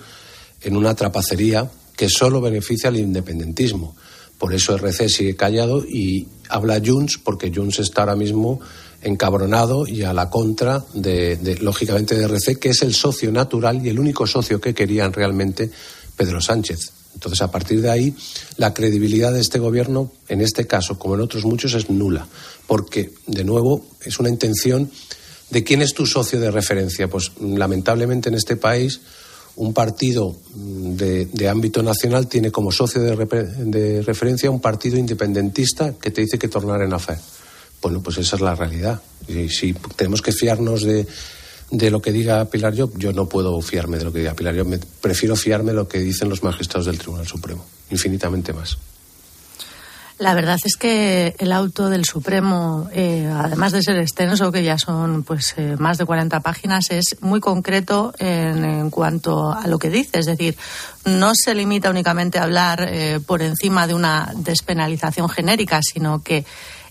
Speaker 8: en una trapacería que solo beneficia al independentismo. Por eso RC sigue callado y habla Junts porque Junts está ahora mismo encabronado y a la contra de, lógicamente de RC, que es el socio natural y el único socio que querían realmente Pedro Sánchez. Entonces, a partir de ahí, la credibilidad de este gobierno, en este caso, como en otros muchos, es nula, porque, de nuevo, es una intención de quién es tu socio de referencia. Pues, lamentablemente, en este país, un partido mm, de, ámbito nacional tiene como socio de, de, referencia un partido independentista que te dice que tornar en fe. Bueno, pues esa es la realidad. Y si tenemos que fiarnos de, de lo que diga Pilar Job, yo no puedo fiarme de lo que diga Pilar Job. Me, prefiero fiarme de lo que dicen los magistrados del Tribunal Supremo, infinitamente más.
Speaker 6: La verdad es que el auto del Supremo, eh, además de ser extenso, que ya son pues eh, más de 40 páginas, es muy concreto en, cuanto a lo que dice. Es decir, no se limita únicamente a hablar eh, por encima de una despenalización genérica, sino que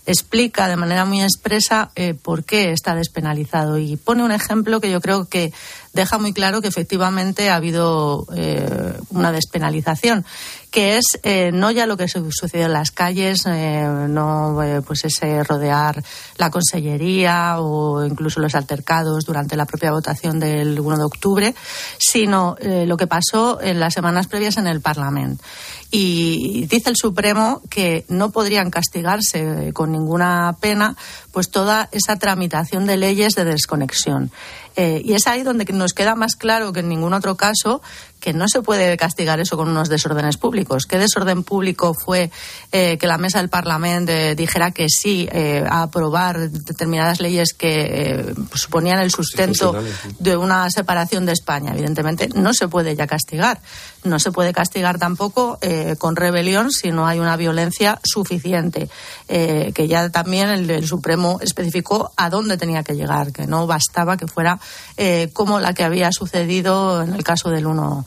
Speaker 6: explica de manera muy expresa eh, por qué está despenalizado y pone un ejemplo que yo creo que deja muy claro que efectivamente ha habido eh, una despenalización que es eh, no ya lo que sucedió en las calles, no pues ese rodear la consellería o incluso los altercados durante la propia votación del 1 de octubre, sino lo que pasó en las semanas previas en el Parlamento. Y dice el Supremo que no podrían castigarse con ninguna pena pues toda esa tramitación de leyes de desconexión. Eh, y es ahí donde nos queda más claro que en ningún otro caso que no se puede castigar eso con unos desórdenes públicos. ¿Qué desorden público fue eh, que la mesa del Parlamento eh, dijera que sí a aprobar determinadas leyes que suponían el sustento de una separación de España? Evidentemente no se puede ya castigar. No se puede castigar tampoco con rebelión si no hay una violencia suficiente, que ya también el Supremo especificó a dónde tenía que llegar, que no bastaba que fuera eh, como la que había sucedido en el caso del 1.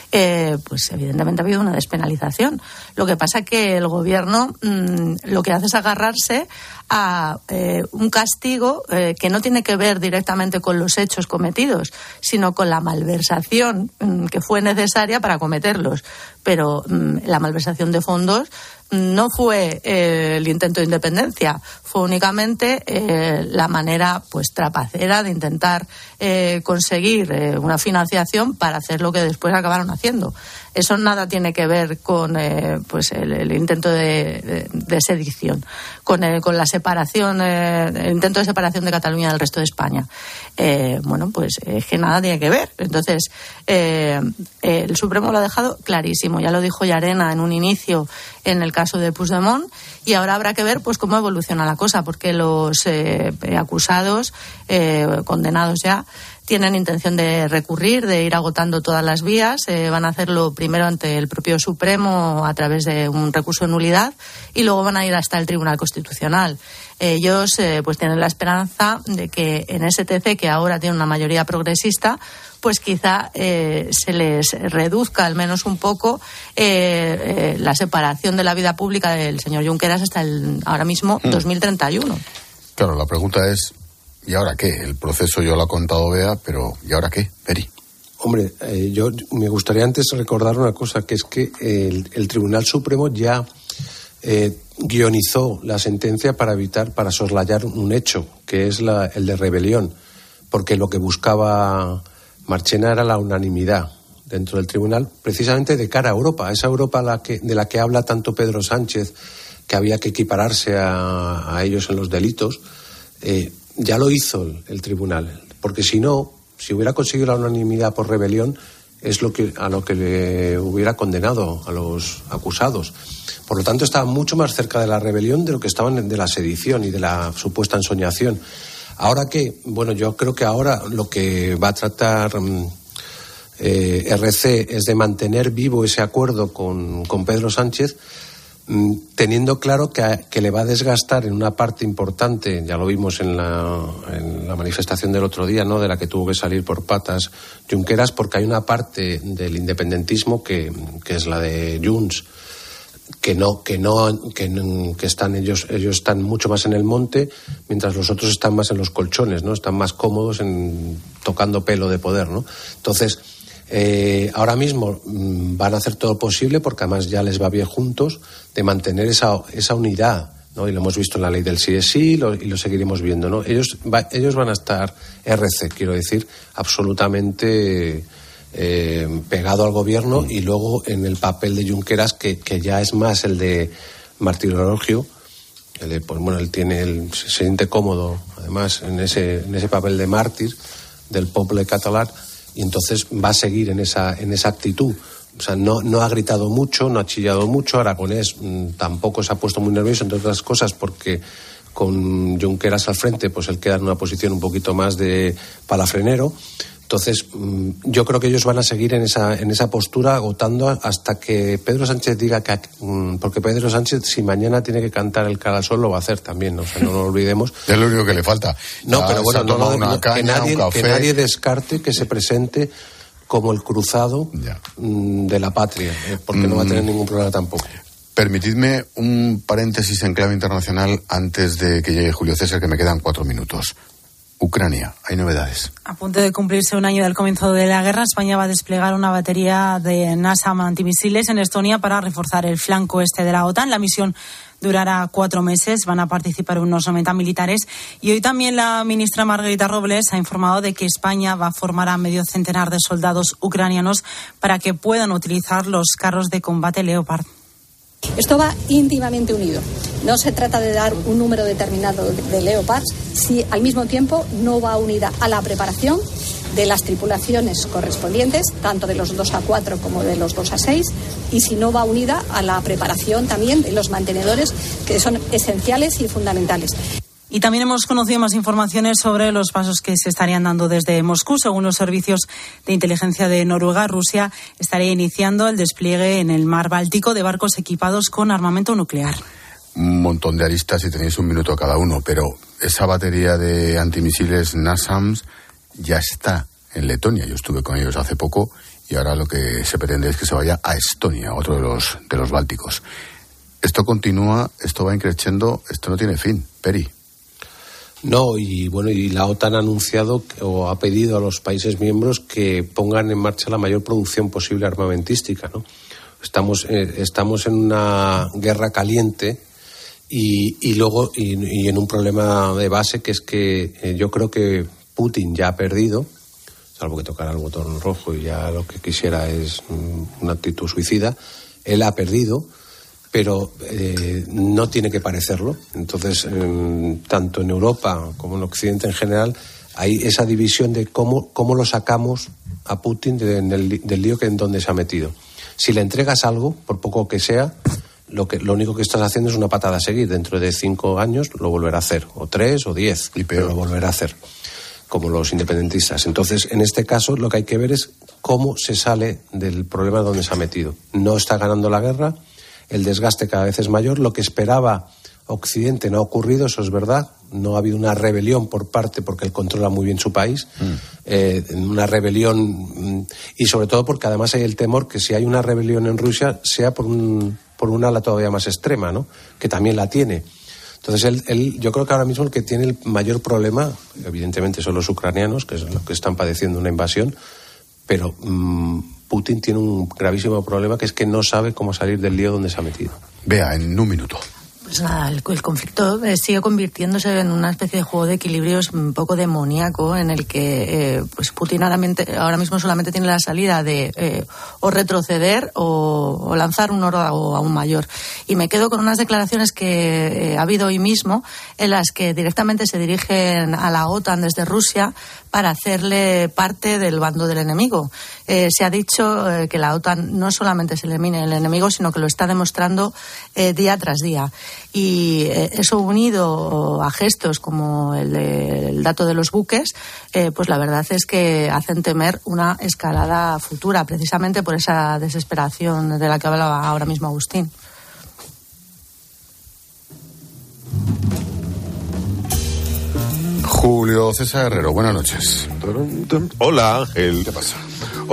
Speaker 6: Eh, pues evidentemente ha habido una despenalización. Lo que pasa que el gobierno mm, lo que hace es agarrarse a eh, un castigo que no tiene que ver directamente con los hechos cometidos, sino con la malversación mm, que fue necesaria para cometerlos. Pero mm, la malversación de fondos no fue eh, el intento de independencia, fue únicamente eh, la manera pues trapacera de intentar eh, conseguir una financiación para hacer lo que después acabaron haciendo. Eso nada tiene que ver con pues el, intento de, sedición, con, con la separación, el intento de separación de Cataluña del resto de España. bueno, pues es que nada tiene que ver. Entonces, el Supremo lo ha dejado clarísimo. Ya lo dijo Yarena en un inicio en el caso de Puigdemont y ahora habrá que ver pues cómo evoluciona la cosa porque los eh, acusados eh, condenados ya tienen intención de recurrir, de ir agotando todas las vías. Eh, van a hacerlo primero ante el propio Supremo a través de un recurso de nulidad y luego van a ir hasta el Tribunal Constitucional. Ellos pues tienen la esperanza de que en STC, que ahora tiene una mayoría progresista, pues quizá eh, se les reduzca al menos un poco eh, eh, la separación de la vida pública del señor Junqueras hasta el ahora mismo 2031. Mm.
Speaker 1: Claro, la pregunta es, ¿y ahora qué? El proceso yo lo ha contado Bea, pero ¿y ahora qué, Peri?
Speaker 8: Hombre, yo me gustaría antes recordar una cosa, que es que el, Tribunal Supremo ya guionizó la sentencia para evitar, para soslayar un hecho, que es el de rebelión, porque lo que buscaba Marchena era la unanimidad dentro del tribunal, precisamente de cara a Europa, esa Europa de la que habla tanto Pedro Sánchez, que había que equipararse a, ellos en los delitos, eh, ya lo hizo el, tribunal, porque si no, si hubiera conseguido la unanimidad por rebelión, es lo que, a lo que le hubiera condenado a los acusados. Por lo tanto, estaba mucho más cerca de la rebelión de lo que estaban de la sedición y de la supuesta ensoñación. Ahora que, bueno, yo creo que ahora lo que va a tratar mm, eh, RC es de mantener vivo ese acuerdo con, Pedro Sánchez, teniendo claro que, le va a desgastar en una parte importante, ya lo vimos en la, en la, manifestación del otro día, ¿no? de la que tuvo que salir por patas Junqueras, porque hay una parte del independentismo que, que es la de Junts que no que no que, están ellos ellos están mucho más en el monte mientras los otros están más en los colchones no están más cómodos en tocando pelo de poder no entonces Eh, ahora mismo mm, van a hacer todo posible, porque además ya les va bien juntos, de mantener esa, esa unidad. ¿no? Y lo hemos visto en la ley del CSI lo, y lo seguiremos viendo. ¿no? Ellos, ellos van a estar RC, quiero decir, absolutamente eh, pegado al gobierno y luego en el papel de Junqueras, que, que ya es más el de martirologio. El de, pues bueno, él tiene el, se siente cómodo, además, en ese, en ese papel de mártir del pueblo catalán y entonces va a seguir en esa, en esa actitud. O sea, no, no ha gritado mucho, no ha chillado mucho. Aragonés mmm, tampoco se ha puesto muy nervioso, entre otras cosas, porque con Junqueras al frente, pues él queda en una posición un poquito más de palafrenero. Entonces, mm, yo creo que ellos van a seguir en esa, en esa postura agotando hasta que Pedro Sánchez diga que. Mm, porque Pedro Sánchez, si mañana tiene que cantar el cara al sol, lo va a hacer también, o sea, no lo olvidemos.
Speaker 1: es lo único que le falta.
Speaker 8: No,
Speaker 1: Ya
Speaker 8: pero bueno, no, no,
Speaker 1: una
Speaker 8: no,
Speaker 1: caña,
Speaker 8: que, nadie,
Speaker 1: un
Speaker 8: que nadie descarte que se presente como el cruzado mm, de la patria, eh, porque no va a tener ningún problema tampoco.
Speaker 1: Permitidme un paréntesis en clave internacional antes de que llegue Julio César, que me quedan cuatro minutos. Ucrania, hay novedades.
Speaker 9: A punto de cumplirse un año del comienzo de la guerra, España va a desplegar una batería de NASAM antimisiles en Estonia para reforzar el flanco este de la OTAN. La misión durará cuatro meses, van a participar unos 90 militares y hoy también la ministra Margarita Robles ha informado de que España va a formar a medio centenar de soldados ucranianos para que puedan utilizar los carros de combate Leopard.
Speaker 21: Esto va íntimamente unido. No se trata de dar un número determinado de, Leopards si al mismo tiempo no va unida a la preparación de las tripulaciones correspondientes, tanto de los 2 a 4 como de los 2 a 6, y si no va unida a la preparación también de los mantenedores, que son esenciales y fundamentales.
Speaker 9: Y también hemos conocido más informaciones sobre los pasos que se estarían dando desde Moscú. Según los servicios de inteligencia de Noruega, Rusia estaría iniciando el despliegue en el mar Báltico de barcos equipados con armamento nuclear.
Speaker 1: Un montón de aristas y tenéis un minuto cada uno, pero esa batería de antimisiles NASAMS ya está en Letonia. Yo estuve con ellos hace poco y ahora lo que se pretende es que se vaya a Estonia, otro de los, de los bálticos. Esto continúa, esto va increciendo, esto no tiene fin. Peri.
Speaker 8: No, y bueno, y la OTAN ha anunciado o ha pedido a los países miembros que pongan en marcha la mayor producción posible armamentística, ¿no? Estamos, eh, estamos en una guerra caliente y, y luego y, y en un problema de base que es que eh, yo creo que Putin ya ha perdido, salvo que tocara el botón rojo y ya lo que quisiera es mm, una actitud suicida, él ha perdido pero eh, no tiene que parecerlo. Entonces, eh, tanto en Europa como en Occidente en general, hay esa división de cómo, cómo lo sacamos a Putin de- del lío que en donde se ha metido. Si le entregas algo, por poco que sea, lo, que, lo único que estás haciendo es una patada a seguir. Dentro de cinco años lo volverá a hacer, o tres o diez, pero lo volverá a hacer, como los independentistas. Entonces, en este caso, lo que hay que ver es cómo se sale del problema donde se ha metido. No está ganando la guerra, el desgaste cada vez es mayor. Lo que esperaba Occidente no ha ocurrido, eso es verdad. No ha habido una rebelión por parte, porque él controla muy bien su país, eh, una rebelión, mm, y sobre todo porque además hay el temor que si hay una rebelión en Rusia sea por un, por un ala todavía más extrema, ¿no? que también la tiene. Entonces, él, él- yo creo que ahora mismo el que tiene el mayor problema, evidentemente, son los ucranianos, que es los que están padeciendo una invasión, pero mm, Putin tiene un gravísimo problema que es que no sabe cómo salir del lío donde se ha metido.
Speaker 1: Vea, en un minuto.
Speaker 6: Pues nada, el, el conflicto eh, sigue convirtiéndose en una especie de juego de equilibrios un poco demoníaco en el que eh, pues Putin ahora, mente- ahora mismo solamente tiene la salida de eh, o retroceder o, o lanzar un oro aún mayor. Y me quedo con unas declaraciones que eh, ha habido hoy mismo en las que directamente se dirigen a la OTAN desde Rusia para hacerle parte del bando del enemigo. Eh, se ha dicho eh, que la OTAN no solamente se elimine el enemigo, sino que lo está demostrando eh, día tras día. Y eh, eso unido a gestos como el, de- el dato de los buques, eh, pues la verdad es que hacen temer una escalada futura, precisamente por esa desesperación de la que hablaba ahora mismo Agustín.
Speaker 1: Julio César Herrero, buenas noches.
Speaker 22: Hola Ángel. ¿Qué pasa?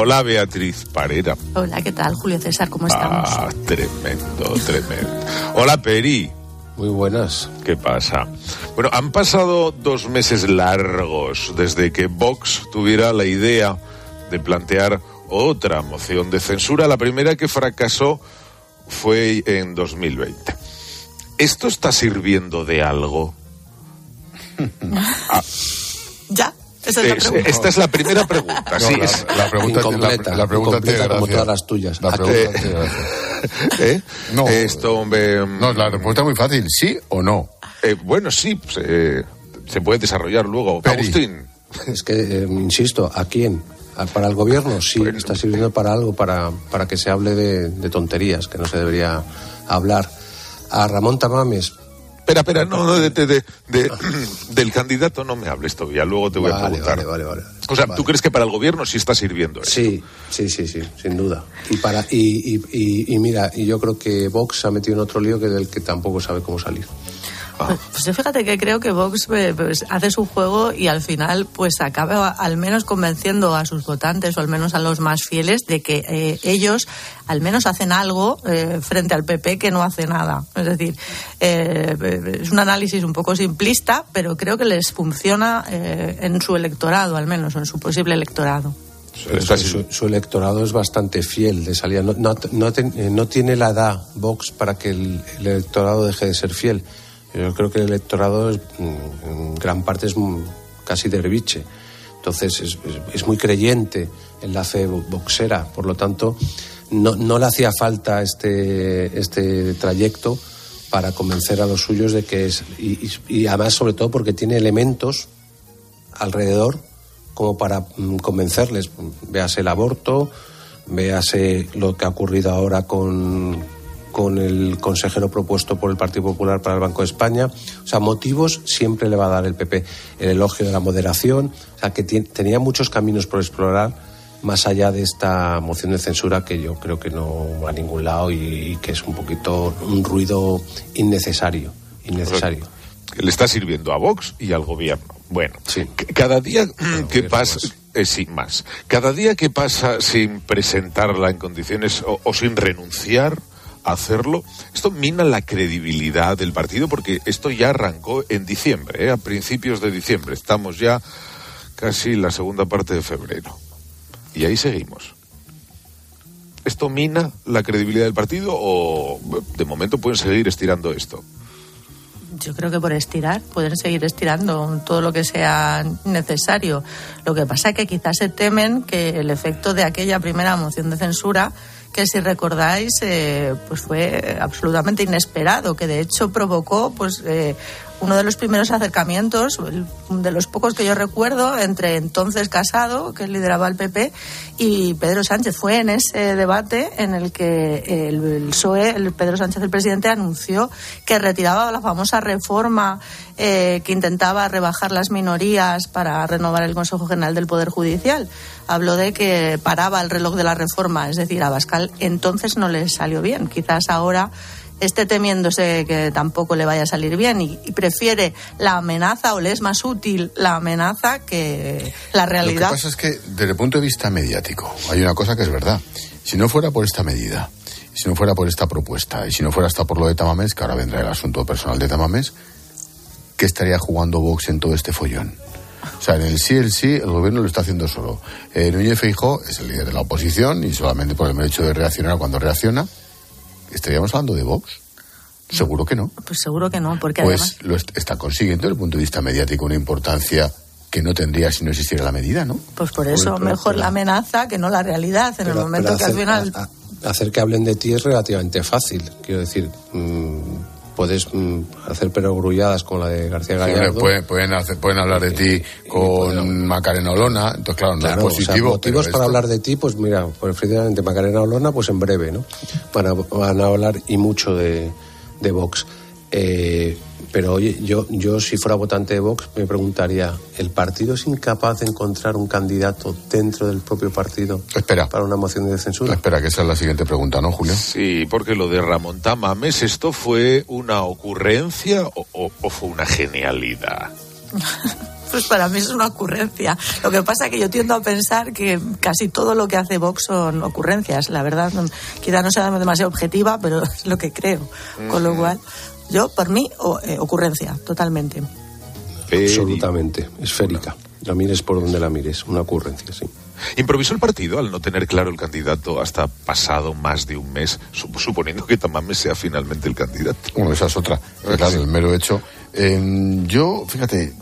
Speaker 22: Hola Beatriz Parera.
Speaker 6: Hola, ¿qué tal, Julio César? ¿Cómo estamos?
Speaker 22: Ah, tremendo, tremendo. Hola Peri.
Speaker 8: Muy buenas.
Speaker 22: ¿Qué pasa? Bueno, han pasado dos meses largos desde que Vox tuviera la idea de plantear otra moción de censura. La primera que fracasó fue en 2020. ¿Esto está sirviendo de algo?
Speaker 6: Ah. ¿Ya? Esa es la pregunta.
Speaker 22: Esta es la primera pregunta.
Speaker 1: No,
Speaker 22: sí,
Speaker 1: la,
Speaker 22: es-
Speaker 1: la pregunta,
Speaker 8: Incompleta,
Speaker 1: la, la pregunta
Speaker 8: incompleta
Speaker 1: tiene
Speaker 8: como todas las tuyas.
Speaker 22: ¿Eh?
Speaker 1: No.
Speaker 22: Esto, hombre.
Speaker 1: No, la respuesta es muy fácil, ¿sí o no?
Speaker 22: eh, bueno, sí, pues, eh, se puede desarrollar luego.
Speaker 1: Peri.
Speaker 22: Agustín.
Speaker 8: Es que, eh, insisto, ¿a quién? ¿A- ¿Para el gobierno? Sí, está sirviendo para algo, para, para que se hable de, de tonterías, que no se debería hablar. A Ramón Tamames,
Speaker 22: Espera, espera, no, no, de, de- de- de- del candidato no me hables todavía, luego te voy a preguntar.
Speaker 8: vale, vale, vale.
Speaker 22: O sea, ¿tú crees que para el gobierno sí está sirviendo eso?
Speaker 8: Sí, sí, sí, sí, sin duda. Y para y, y, y- y mira, y yo creo que Vox se ha metido en otro lío que del que tampoco sabe cómo salir.
Speaker 6: Pues, pues yo fíjate que creo que Vox eh, pues, hace su juego y al final pues acaba al menos convenciendo a sus votantes o al menos a los más fieles de que eh, ellos al menos hacen algo eh, frente al PP que no hace nada. Es decir, eh, es un análisis un poco simplista, pero creo que les funciona eh, en su electorado al menos, o en su posible electorado.
Speaker 8: Pero es que su, su electorado es bastante fiel de salida. No, no, no ten- no tiene la edad Vox para que el, el electorado deje de ser fiel. Yo creo que el electorado mm, en gran parte es casi derviche. Entonces es, muy creyente en la fe boxera. Por lo tanto, no, no le hacía falta este, este trayecto para convencer a los suyos de que es. Y, y- y además, sobre todo, porque tiene elementos alrededor como para mm, convencerles. Véase el aborto, véase lo que ha ocurrido ahora con, con el consejero propuesto por el Partido Popular para el Banco de España. O sea, motivos siempre le va a dar el PP. El elogio de la moderación, o sea, que tenía muchos caminos por explorar más allá de esta moción de censura que yo creo que no va a ningún lado y, y que es un poquito un ruido innecesario. innecesario.
Speaker 22: Le está sirviendo a Vox y al gobierno. Bueno, c- cada día mm, que pasa, eh, sí, más. Cada día que pasa sin presentarla en condiciones o, o sin renunciar hacerlo, esto mina la credibilidad del partido porque esto ya arrancó en diciembre, ¿eh? a principios de diciembre. Estamos ya casi en la segunda parte de febrero. Y ahí seguimos. ¿Esto mina la credibilidad del partido o de momento pueden seguir estirando esto?
Speaker 6: Yo creo que por estirar, pueden seguir estirando todo lo que sea necesario. Lo que pasa es que quizás se temen que el efecto de aquella primera moción de censura, que si recordáis, eh, pues fue absolutamente inesperado, que de hecho provocó pues eh, uno de los primeros acercamientos, de los pocos que yo recuerdo, entre entonces Casado, que lideraba el PP, y Pedro Sánchez. Fue en ese debate en el que el, el Pedro Sánchez, el presidente, anunció que retiraba la famosa reforma eh, que intentaba rebajar las minorías para renovar el Consejo General del Poder Judicial. Habló de que paraba el reloj de la reforma, es decir, a Bascal entonces no le salió bien. Quizás ahora esté temiéndose que tampoco le vaya a salir bien y, y prefiere la amenaza o le es más útil la amenaza que la
Speaker 1: Lo que
Speaker 6: realidad.
Speaker 1: pasa es que, desde el punto de vista mediático, hay una cosa que es verdad. Si no fuera por esta medida, si no fuera por esta propuesta, y si no fuera hasta por lo de Tamames, que ahora vendrá el asunto personal de Tamames, ¿qué estaría jugando Vox en todo este follón? O sea, en el sí, el sí, el gobierno lo está haciendo solo. Eh, Núñez Feijó es el líder de la oposición y solamente por el mero hecho de reaccionar cuando reacciona, ¿estaríamos hablando de Vox? Seguro que no.
Speaker 6: Pues seguro que no, porque además
Speaker 1: Pues lo est- está consiguiendo desde el punto de vista mediático una importancia que no tendría si no existiera la medida, ¿no?
Speaker 6: Pues por eso, mejor
Speaker 8: pero-
Speaker 6: la amenaza que no la realidad. En el momento que al final.
Speaker 8: a- a- hacer que hablen de ti es relativamente fácil. Quiero decir, mm, puedes mm, hacer perogrulladas con la de García
Speaker 1: Sí,
Speaker 8: Gallardo.
Speaker 1: pueden, pueden, hacer- pueden hablar de ti con Macarena Olona, entonces claro, no
Speaker 8: Claro,
Speaker 1: es
Speaker 8: o sea,
Speaker 1: positivo.
Speaker 8: motivos
Speaker 1: pero
Speaker 8: para
Speaker 1: esto-
Speaker 8: hablar de ti, pues mira, pues efectivamente Macarena Olona, pues en breve, ¿no? Van a, van a hablar y mucho de, de Vox. Eh, pero oye, yo, yo si fuera votante de Vox me preguntaría, ¿el partido es incapaz de encontrar un candidato dentro del propio partido
Speaker 1: Espera.
Speaker 8: para una moción de censura?
Speaker 1: Espera, que esa es la siguiente pregunta, ¿no, Julio?
Speaker 22: Sí, porque lo de Ramón Tamames, ¿esto fue una ocurrencia o, o- o fue una genialidad?
Speaker 6: Pues para mí es una ocurrencia. Lo que pasa es que yo tiendo a pensar que casi todo lo que hace Vox son ocurrencias. La verdad, no- quizá no sea demasiado objetiva, pero es lo que creo. Con lo cual, yo, por mí, o- eh, ocurrencia, totalmente.
Speaker 8: Absolutamente, esférica. La mires por donde la mires, una ocurrencia, sí.
Speaker 22: Improvisó el partido al no tener claro el candidato hasta pasado más de un mes, sup- suponiendo que Tamames sea finalmente el candidato.
Speaker 1: Bueno, esa es otra. Pero Claro, el mero hecho. Eh, yo, fíjate,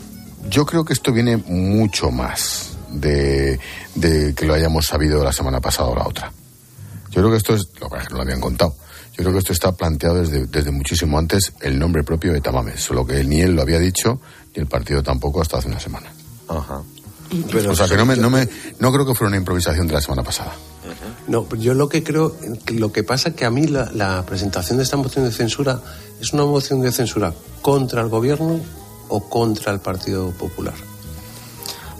Speaker 1: yo creo que esto viene mucho más de, de que lo hayamos sabido la semana pasada o la otra. Yo creo que esto es, lo que no lo habían contado. Yo creo que esto está planteado desde, desde muchísimo antes el nombre propio de Tamames, solo que ni él lo había dicho ni el partido tampoco hasta hace una semana.
Speaker 22: Ajá.
Speaker 8: Pero
Speaker 1: o sea que no, me, no, me, no creo que fuera una improvisación de la semana pasada.
Speaker 8: No, yo lo que creo, lo que pasa que a mí la, la presentación de esta moción de censura es una moción de censura contra el gobierno o contra el Partido Popular.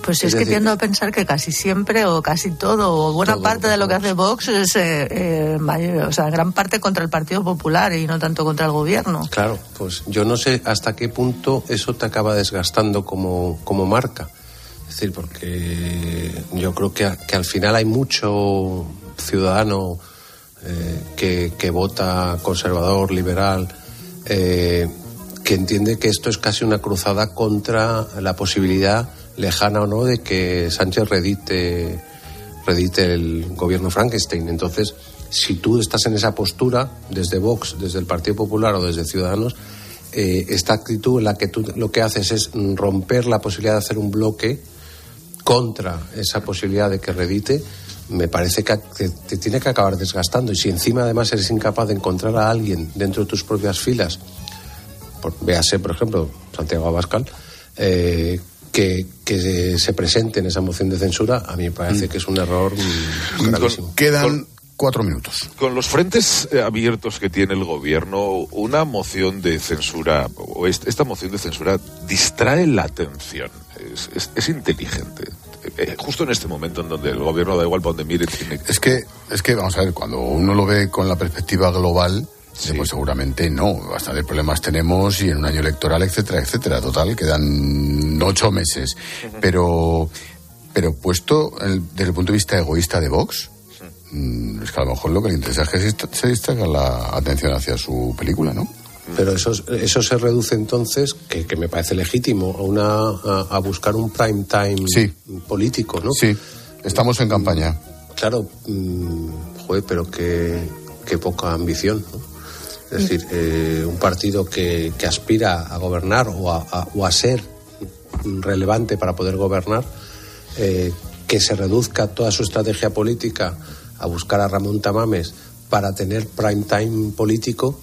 Speaker 6: Pues es,
Speaker 8: Es
Speaker 6: que
Speaker 8: decir,
Speaker 6: tiendo a pensar que casi siempre o casi todo o buena
Speaker 8: Todo
Speaker 6: parte de lo que hace Vox es eh, eh, mayor- o sea, gran parte contra el Partido Popular y no tanto contra el gobierno.
Speaker 8: Claro, pues yo no sé hasta qué punto eso te acaba desgastando como, como marca. Es decir, porque yo creo que, que al final hay mucho ciudadano eh, que, que vota conservador, liberal, eh, que entiende que esto es casi una cruzada contra la posibilidad lejana o no de que Sánchez redite, redite el gobierno Frankenstein. Entonces, si tú estás en esa postura, desde Vox, desde el Partido Popular o desde Ciudadanos, eh, esta actitud en la que tú lo que haces es romper la posibilidad de hacer un bloque contra esa posibilidad de que redite, me parece que te, tiene que acabar desgastando. Y si encima además eres incapaz de encontrar a alguien dentro de tus propias filas, por, véase, por ejemplo, Santiago Abascal, eh, que, que se presente en esa moción de censura, a mí me parece que es un error mm, gravísimo.
Speaker 1: Quedan cuatro minutos.
Speaker 22: Con los frentes eh, abiertos que tiene el gobierno, una moción de censura, o est- esta moción de censura, distrae la atención. Es, es- es inteligente. Eh, justo en este momento en donde el gobierno da igual para donde mire, tiene
Speaker 1: Es que, es que, vamos a ver, cuando uno lo ve con la perspectiva global, pues seguramente no. Bastante problemas tenemos y en un año electoral, etcétera, etcétera. Total, quedan ocho meses. Pero, pero puesto el- desde el punto de vista egoísta de Vox, mm, es que a lo mejor lo que le interesa es que se, dist- se distraiga la atención hacia su película, ¿no?
Speaker 8: Pero eso, eso se reduce entonces, que, que me parece legítimo, a, una, a, a buscar un prime time político, ¿no?
Speaker 1: Sí, estamos en campaña.
Speaker 8: Claro, mm, joder, pero qué, qué poca ambición, ¿no? Es decir, eh, un partido que, aspira a gobernar o a, o a ser relevante para poder gobernar, eh, que se reduzca toda su estrategia política a buscar a Ramón Tamames para tener prime time político,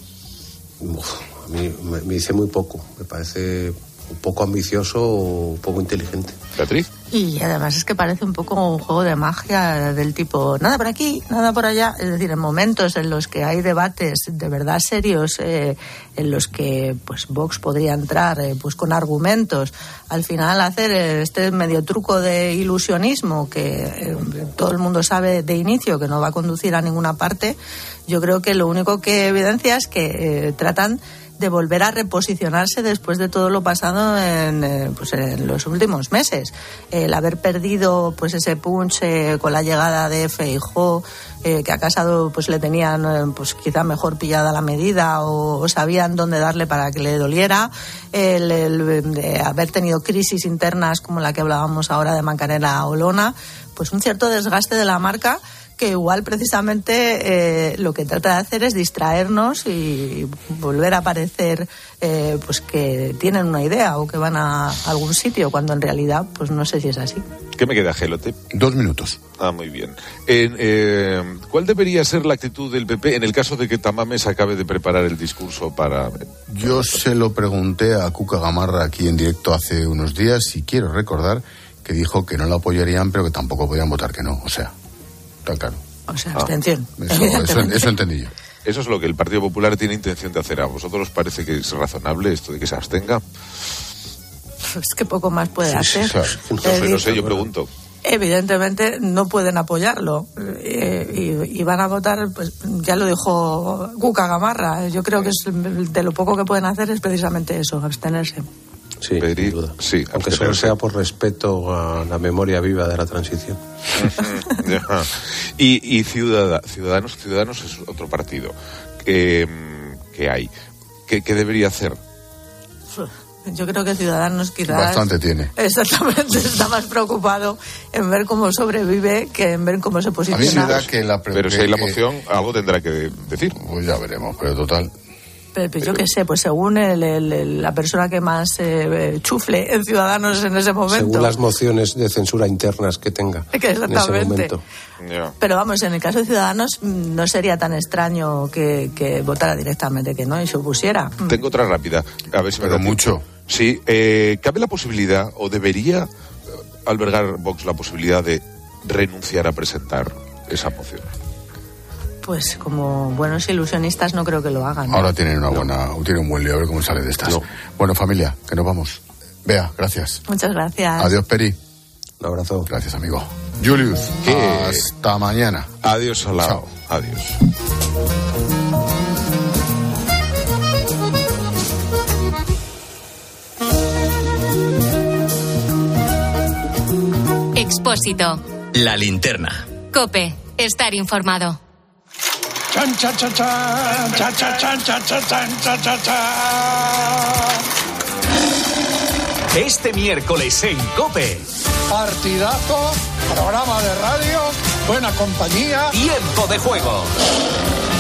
Speaker 8: a mí me, me dice muy poco. Me parece un poco ambicioso o poco inteligente.
Speaker 22: Beatriz.
Speaker 6: Y además es que parece un poco un juego de magia del tipo nada por aquí, nada por allá. Es decir, en momentos en los que hay debates de verdad serios, eh, en los que pues Vox podría entrar eh, pues con argumentos, al final hacer eh, este medio truco de ilusionismo que eh, todo el mundo sabe de inicio que no va a conducir a ninguna parte, yo creo que lo único que evidencia es que eh, tratan de volver a reposicionarse después de todo lo pasado en, eh, pues en los últimos meses. El haber perdido pues ese punch eh, con la llegada de Feijó, eh, que a Casado pues le tenían eh, pues quizá mejor pillada la medida o, sabían dónde darle para que le doliera, el, el de haber tenido crisis internas como la que hablábamos ahora de Macarena Olona, pues un cierto desgaste de la marca que igual precisamente eh, lo que trata de hacer es distraernos y volver a parecer eh, pues que tienen una idea o que van a algún sitio cuando en realidad pues no sé si es así.
Speaker 22: ¿Qué me queda, Gelote?
Speaker 1: Dos minutos.
Speaker 22: Ah, muy bien. En, eh, ¿Cuál debería ser la actitud del PP en el caso de que Tamames acabe de preparar el discurso para...
Speaker 1: Yo se lo pregunté a Cuca Gamarra aquí en directo hace unos días y quiero recordar que dijo que no lo apoyarían, pero que tampoco podían votar que no. O sea, tan claro.
Speaker 6: O sea,
Speaker 22: Ah.
Speaker 6: abstención.
Speaker 1: Eso, eso, eso entendí yo.
Speaker 22: Eso es lo que el Partido Popular tiene intención de hacer. ¿A vosotros os parece que es razonable esto de que se abstenga?
Speaker 6: Es que poco más puede hacer.
Speaker 22: No sé, yo pregunto.
Speaker 6: Evidentemente no pueden apoyarlo eh, y, y van a votar, pues ya lo dijo Cuca Gamarra. Yo creo que es de lo poco que pueden hacer es precisamente eso, abstenerse.
Speaker 8: Sí, sin duda.
Speaker 22: Sí,
Speaker 8: Aunque solo sea por respeto a la memoria viva de la transición.
Speaker 22: Ya. y y Ciudada- Ciudadanos, Ciudadanos es otro partido que, mm, que hay. ¿Qué, qué debería hacer?
Speaker 6: Yo creo que Ciudadanos quizás...
Speaker 1: Bastante tiene.
Speaker 6: Exactamente, está más preocupado en ver cómo sobrevive que en ver cómo se
Speaker 1: A mí
Speaker 6: posiciona.
Speaker 1: me da que la
Speaker 22: Pero si hay la
Speaker 1: que-
Speaker 22: moción, algo tendrá que decir.
Speaker 1: Pues ya veremos, pero total.
Speaker 6: Pero, pero yo qué sé, pues según el- el- el- la persona que más eh, chufle en Ciudadanos en ese momento.
Speaker 8: Según las mociones de censura internas que tenga
Speaker 6: Que
Speaker 8: en ese
Speaker 6: exactamente.
Speaker 8: momento.
Speaker 6: Pero vamos, en el caso de Ciudadanos mm, no sería tan extraño que, que votara directamente que no y se opusiera. Mm.
Speaker 22: Tengo otra rápida. A ver si me
Speaker 1: Pero
Speaker 22: tiempo.
Speaker 1: mucho.
Speaker 22: Sí, eh, ¿cabe la posibilidad o debería eh, albergar Vox la posibilidad de renunciar a presentar esa moción?
Speaker 6: Pues como buenos ilusionistas no creo que lo hagan. ¿no?
Speaker 1: Ahora tienen una buena, tienen un buen lío, a ver cómo sale de estas. Bueno, familia, que nos vamos. Vea, gracias.
Speaker 6: Muchas gracias.
Speaker 1: Adiós, Peri.
Speaker 8: Un abrazo.
Speaker 1: Gracias, amigo. Julius,
Speaker 22: ¿Qué?
Speaker 1: hasta mañana.
Speaker 22: Adiós.
Speaker 1: Chao.
Speaker 22: Adiós.
Speaker 3: Expósito.
Speaker 2: La linterna.
Speaker 3: Cope. Estar informado.
Speaker 23: Chan, chan, chan, chan, chan, chan, chan, chan, chan, chan, chan.
Speaker 24: Este miércoles en Cope.
Speaker 23: Partidazo, programa de radio, buena compañía.
Speaker 24: Tiempo de juego.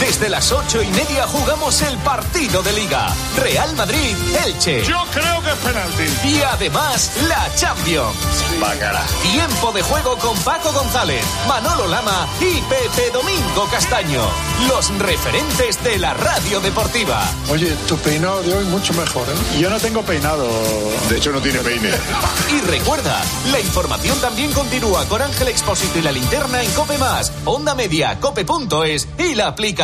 Speaker 24: Desde las ocho y media jugamos el partido de Liga. Real Madrid, Elche.
Speaker 23: Yo creo que es penalti.
Speaker 24: Y además, la Champions.
Speaker 23: Bacala.
Speaker 24: Tiempo de juego con Paco González, Manolo Lama y Pepe Domingo Castaño. Los referentes de la radio deportiva.
Speaker 23: Oye, tu peinado de hoy mucho mejor, ¿eh? Yo no tengo peinado.
Speaker 15: De hecho, no tiene peine.
Speaker 24: Y recuerda, la información también continúa con Ángel Expósito y la linterna en Cope Más, Onda Media, Cope.es y la aplicación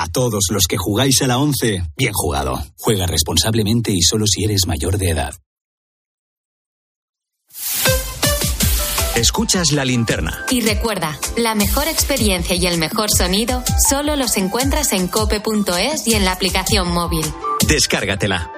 Speaker 25: A todos los que jugáis a la 11, bien jugado. Juega responsablemente y solo si eres mayor de edad.
Speaker 2: Escuchas la linterna.
Speaker 3: Y recuerda, la mejor experiencia y el mejor sonido solo los encuentras en cope.es y en la aplicación móvil.
Speaker 2: Descárgatela.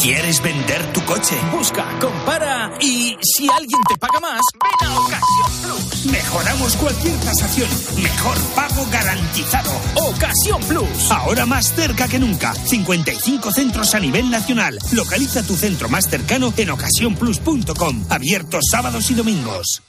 Speaker 26: ¿Quieres vender tu coche? Busca, compara y si alguien te paga más, ven a Ocasión Plus. Mejoramos cualquier tasación. Mejor pago garantizado. Ocasión Plus. Ahora más cerca que nunca. 55 centros a nivel nacional. Localiza tu centro más cercano en ocasiónplus.com. Abiertos sábados y domingos.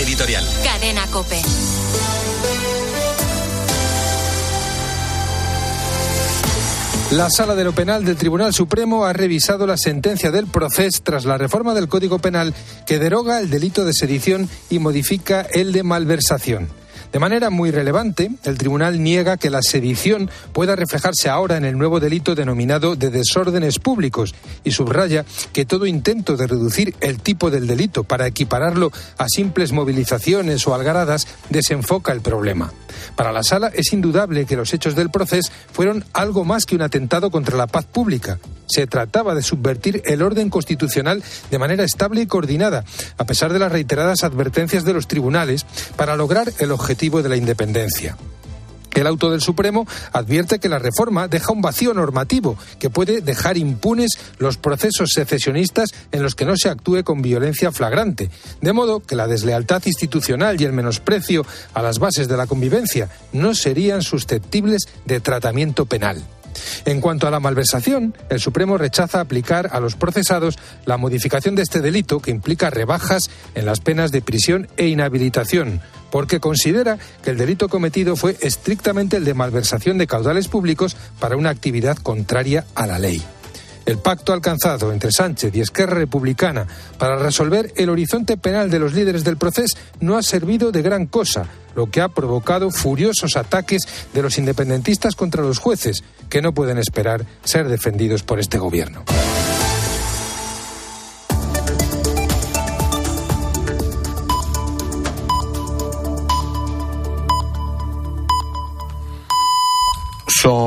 Speaker 2: Editorial.
Speaker 3: Cadena Cope.
Speaker 27: La Sala de lo Penal del Tribunal Supremo ha revisado la sentencia del proceso tras la reforma del Código Penal que deroga el delito de sedición y modifica el de malversación. De manera muy relevante, el tribunal niega que la sedición pueda reflejarse ahora en el nuevo delito denominado de desórdenes públicos y subraya que todo intento de reducir el tipo del delito para equipararlo a simples movilizaciones o algaradas desenfoca el problema. Para la sala es indudable que los hechos del proceso fueron algo más que un atentado contra la paz pública. Se trataba de subvertir el orden constitucional de manera estable y coordinada, a pesar de las reiteradas advertencias de los tribunales, para lograr el El auto del Supremo advierte que la reforma deja un vacío normativo que puede dejar impunes los procesos secesionistas en los que no se actúe con violencia flagrante, de modo que la deslealtad institucional y el menosprecio a las bases de la convivencia no serían susceptibles de tratamiento penal. En cuanto a la malversación, el Supremo rechaza aplicar a los procesados la modificación de este delito que implica rebajas en las penas de prisión e inhabilitación, porque considera que el delito cometido fue estrictamente el de malversación de caudales públicos para una actividad contraria a la ley. El pacto alcanzado entre Sánchez y Esquerra Republicana para resolver el horizonte penal de los líderes del proceso no ha servido de gran cosa, lo que ha provocado furiosos ataques de los independentistas contra los jueces, que no pueden esperar ser defendidos por este gobierno.
Speaker 1: Son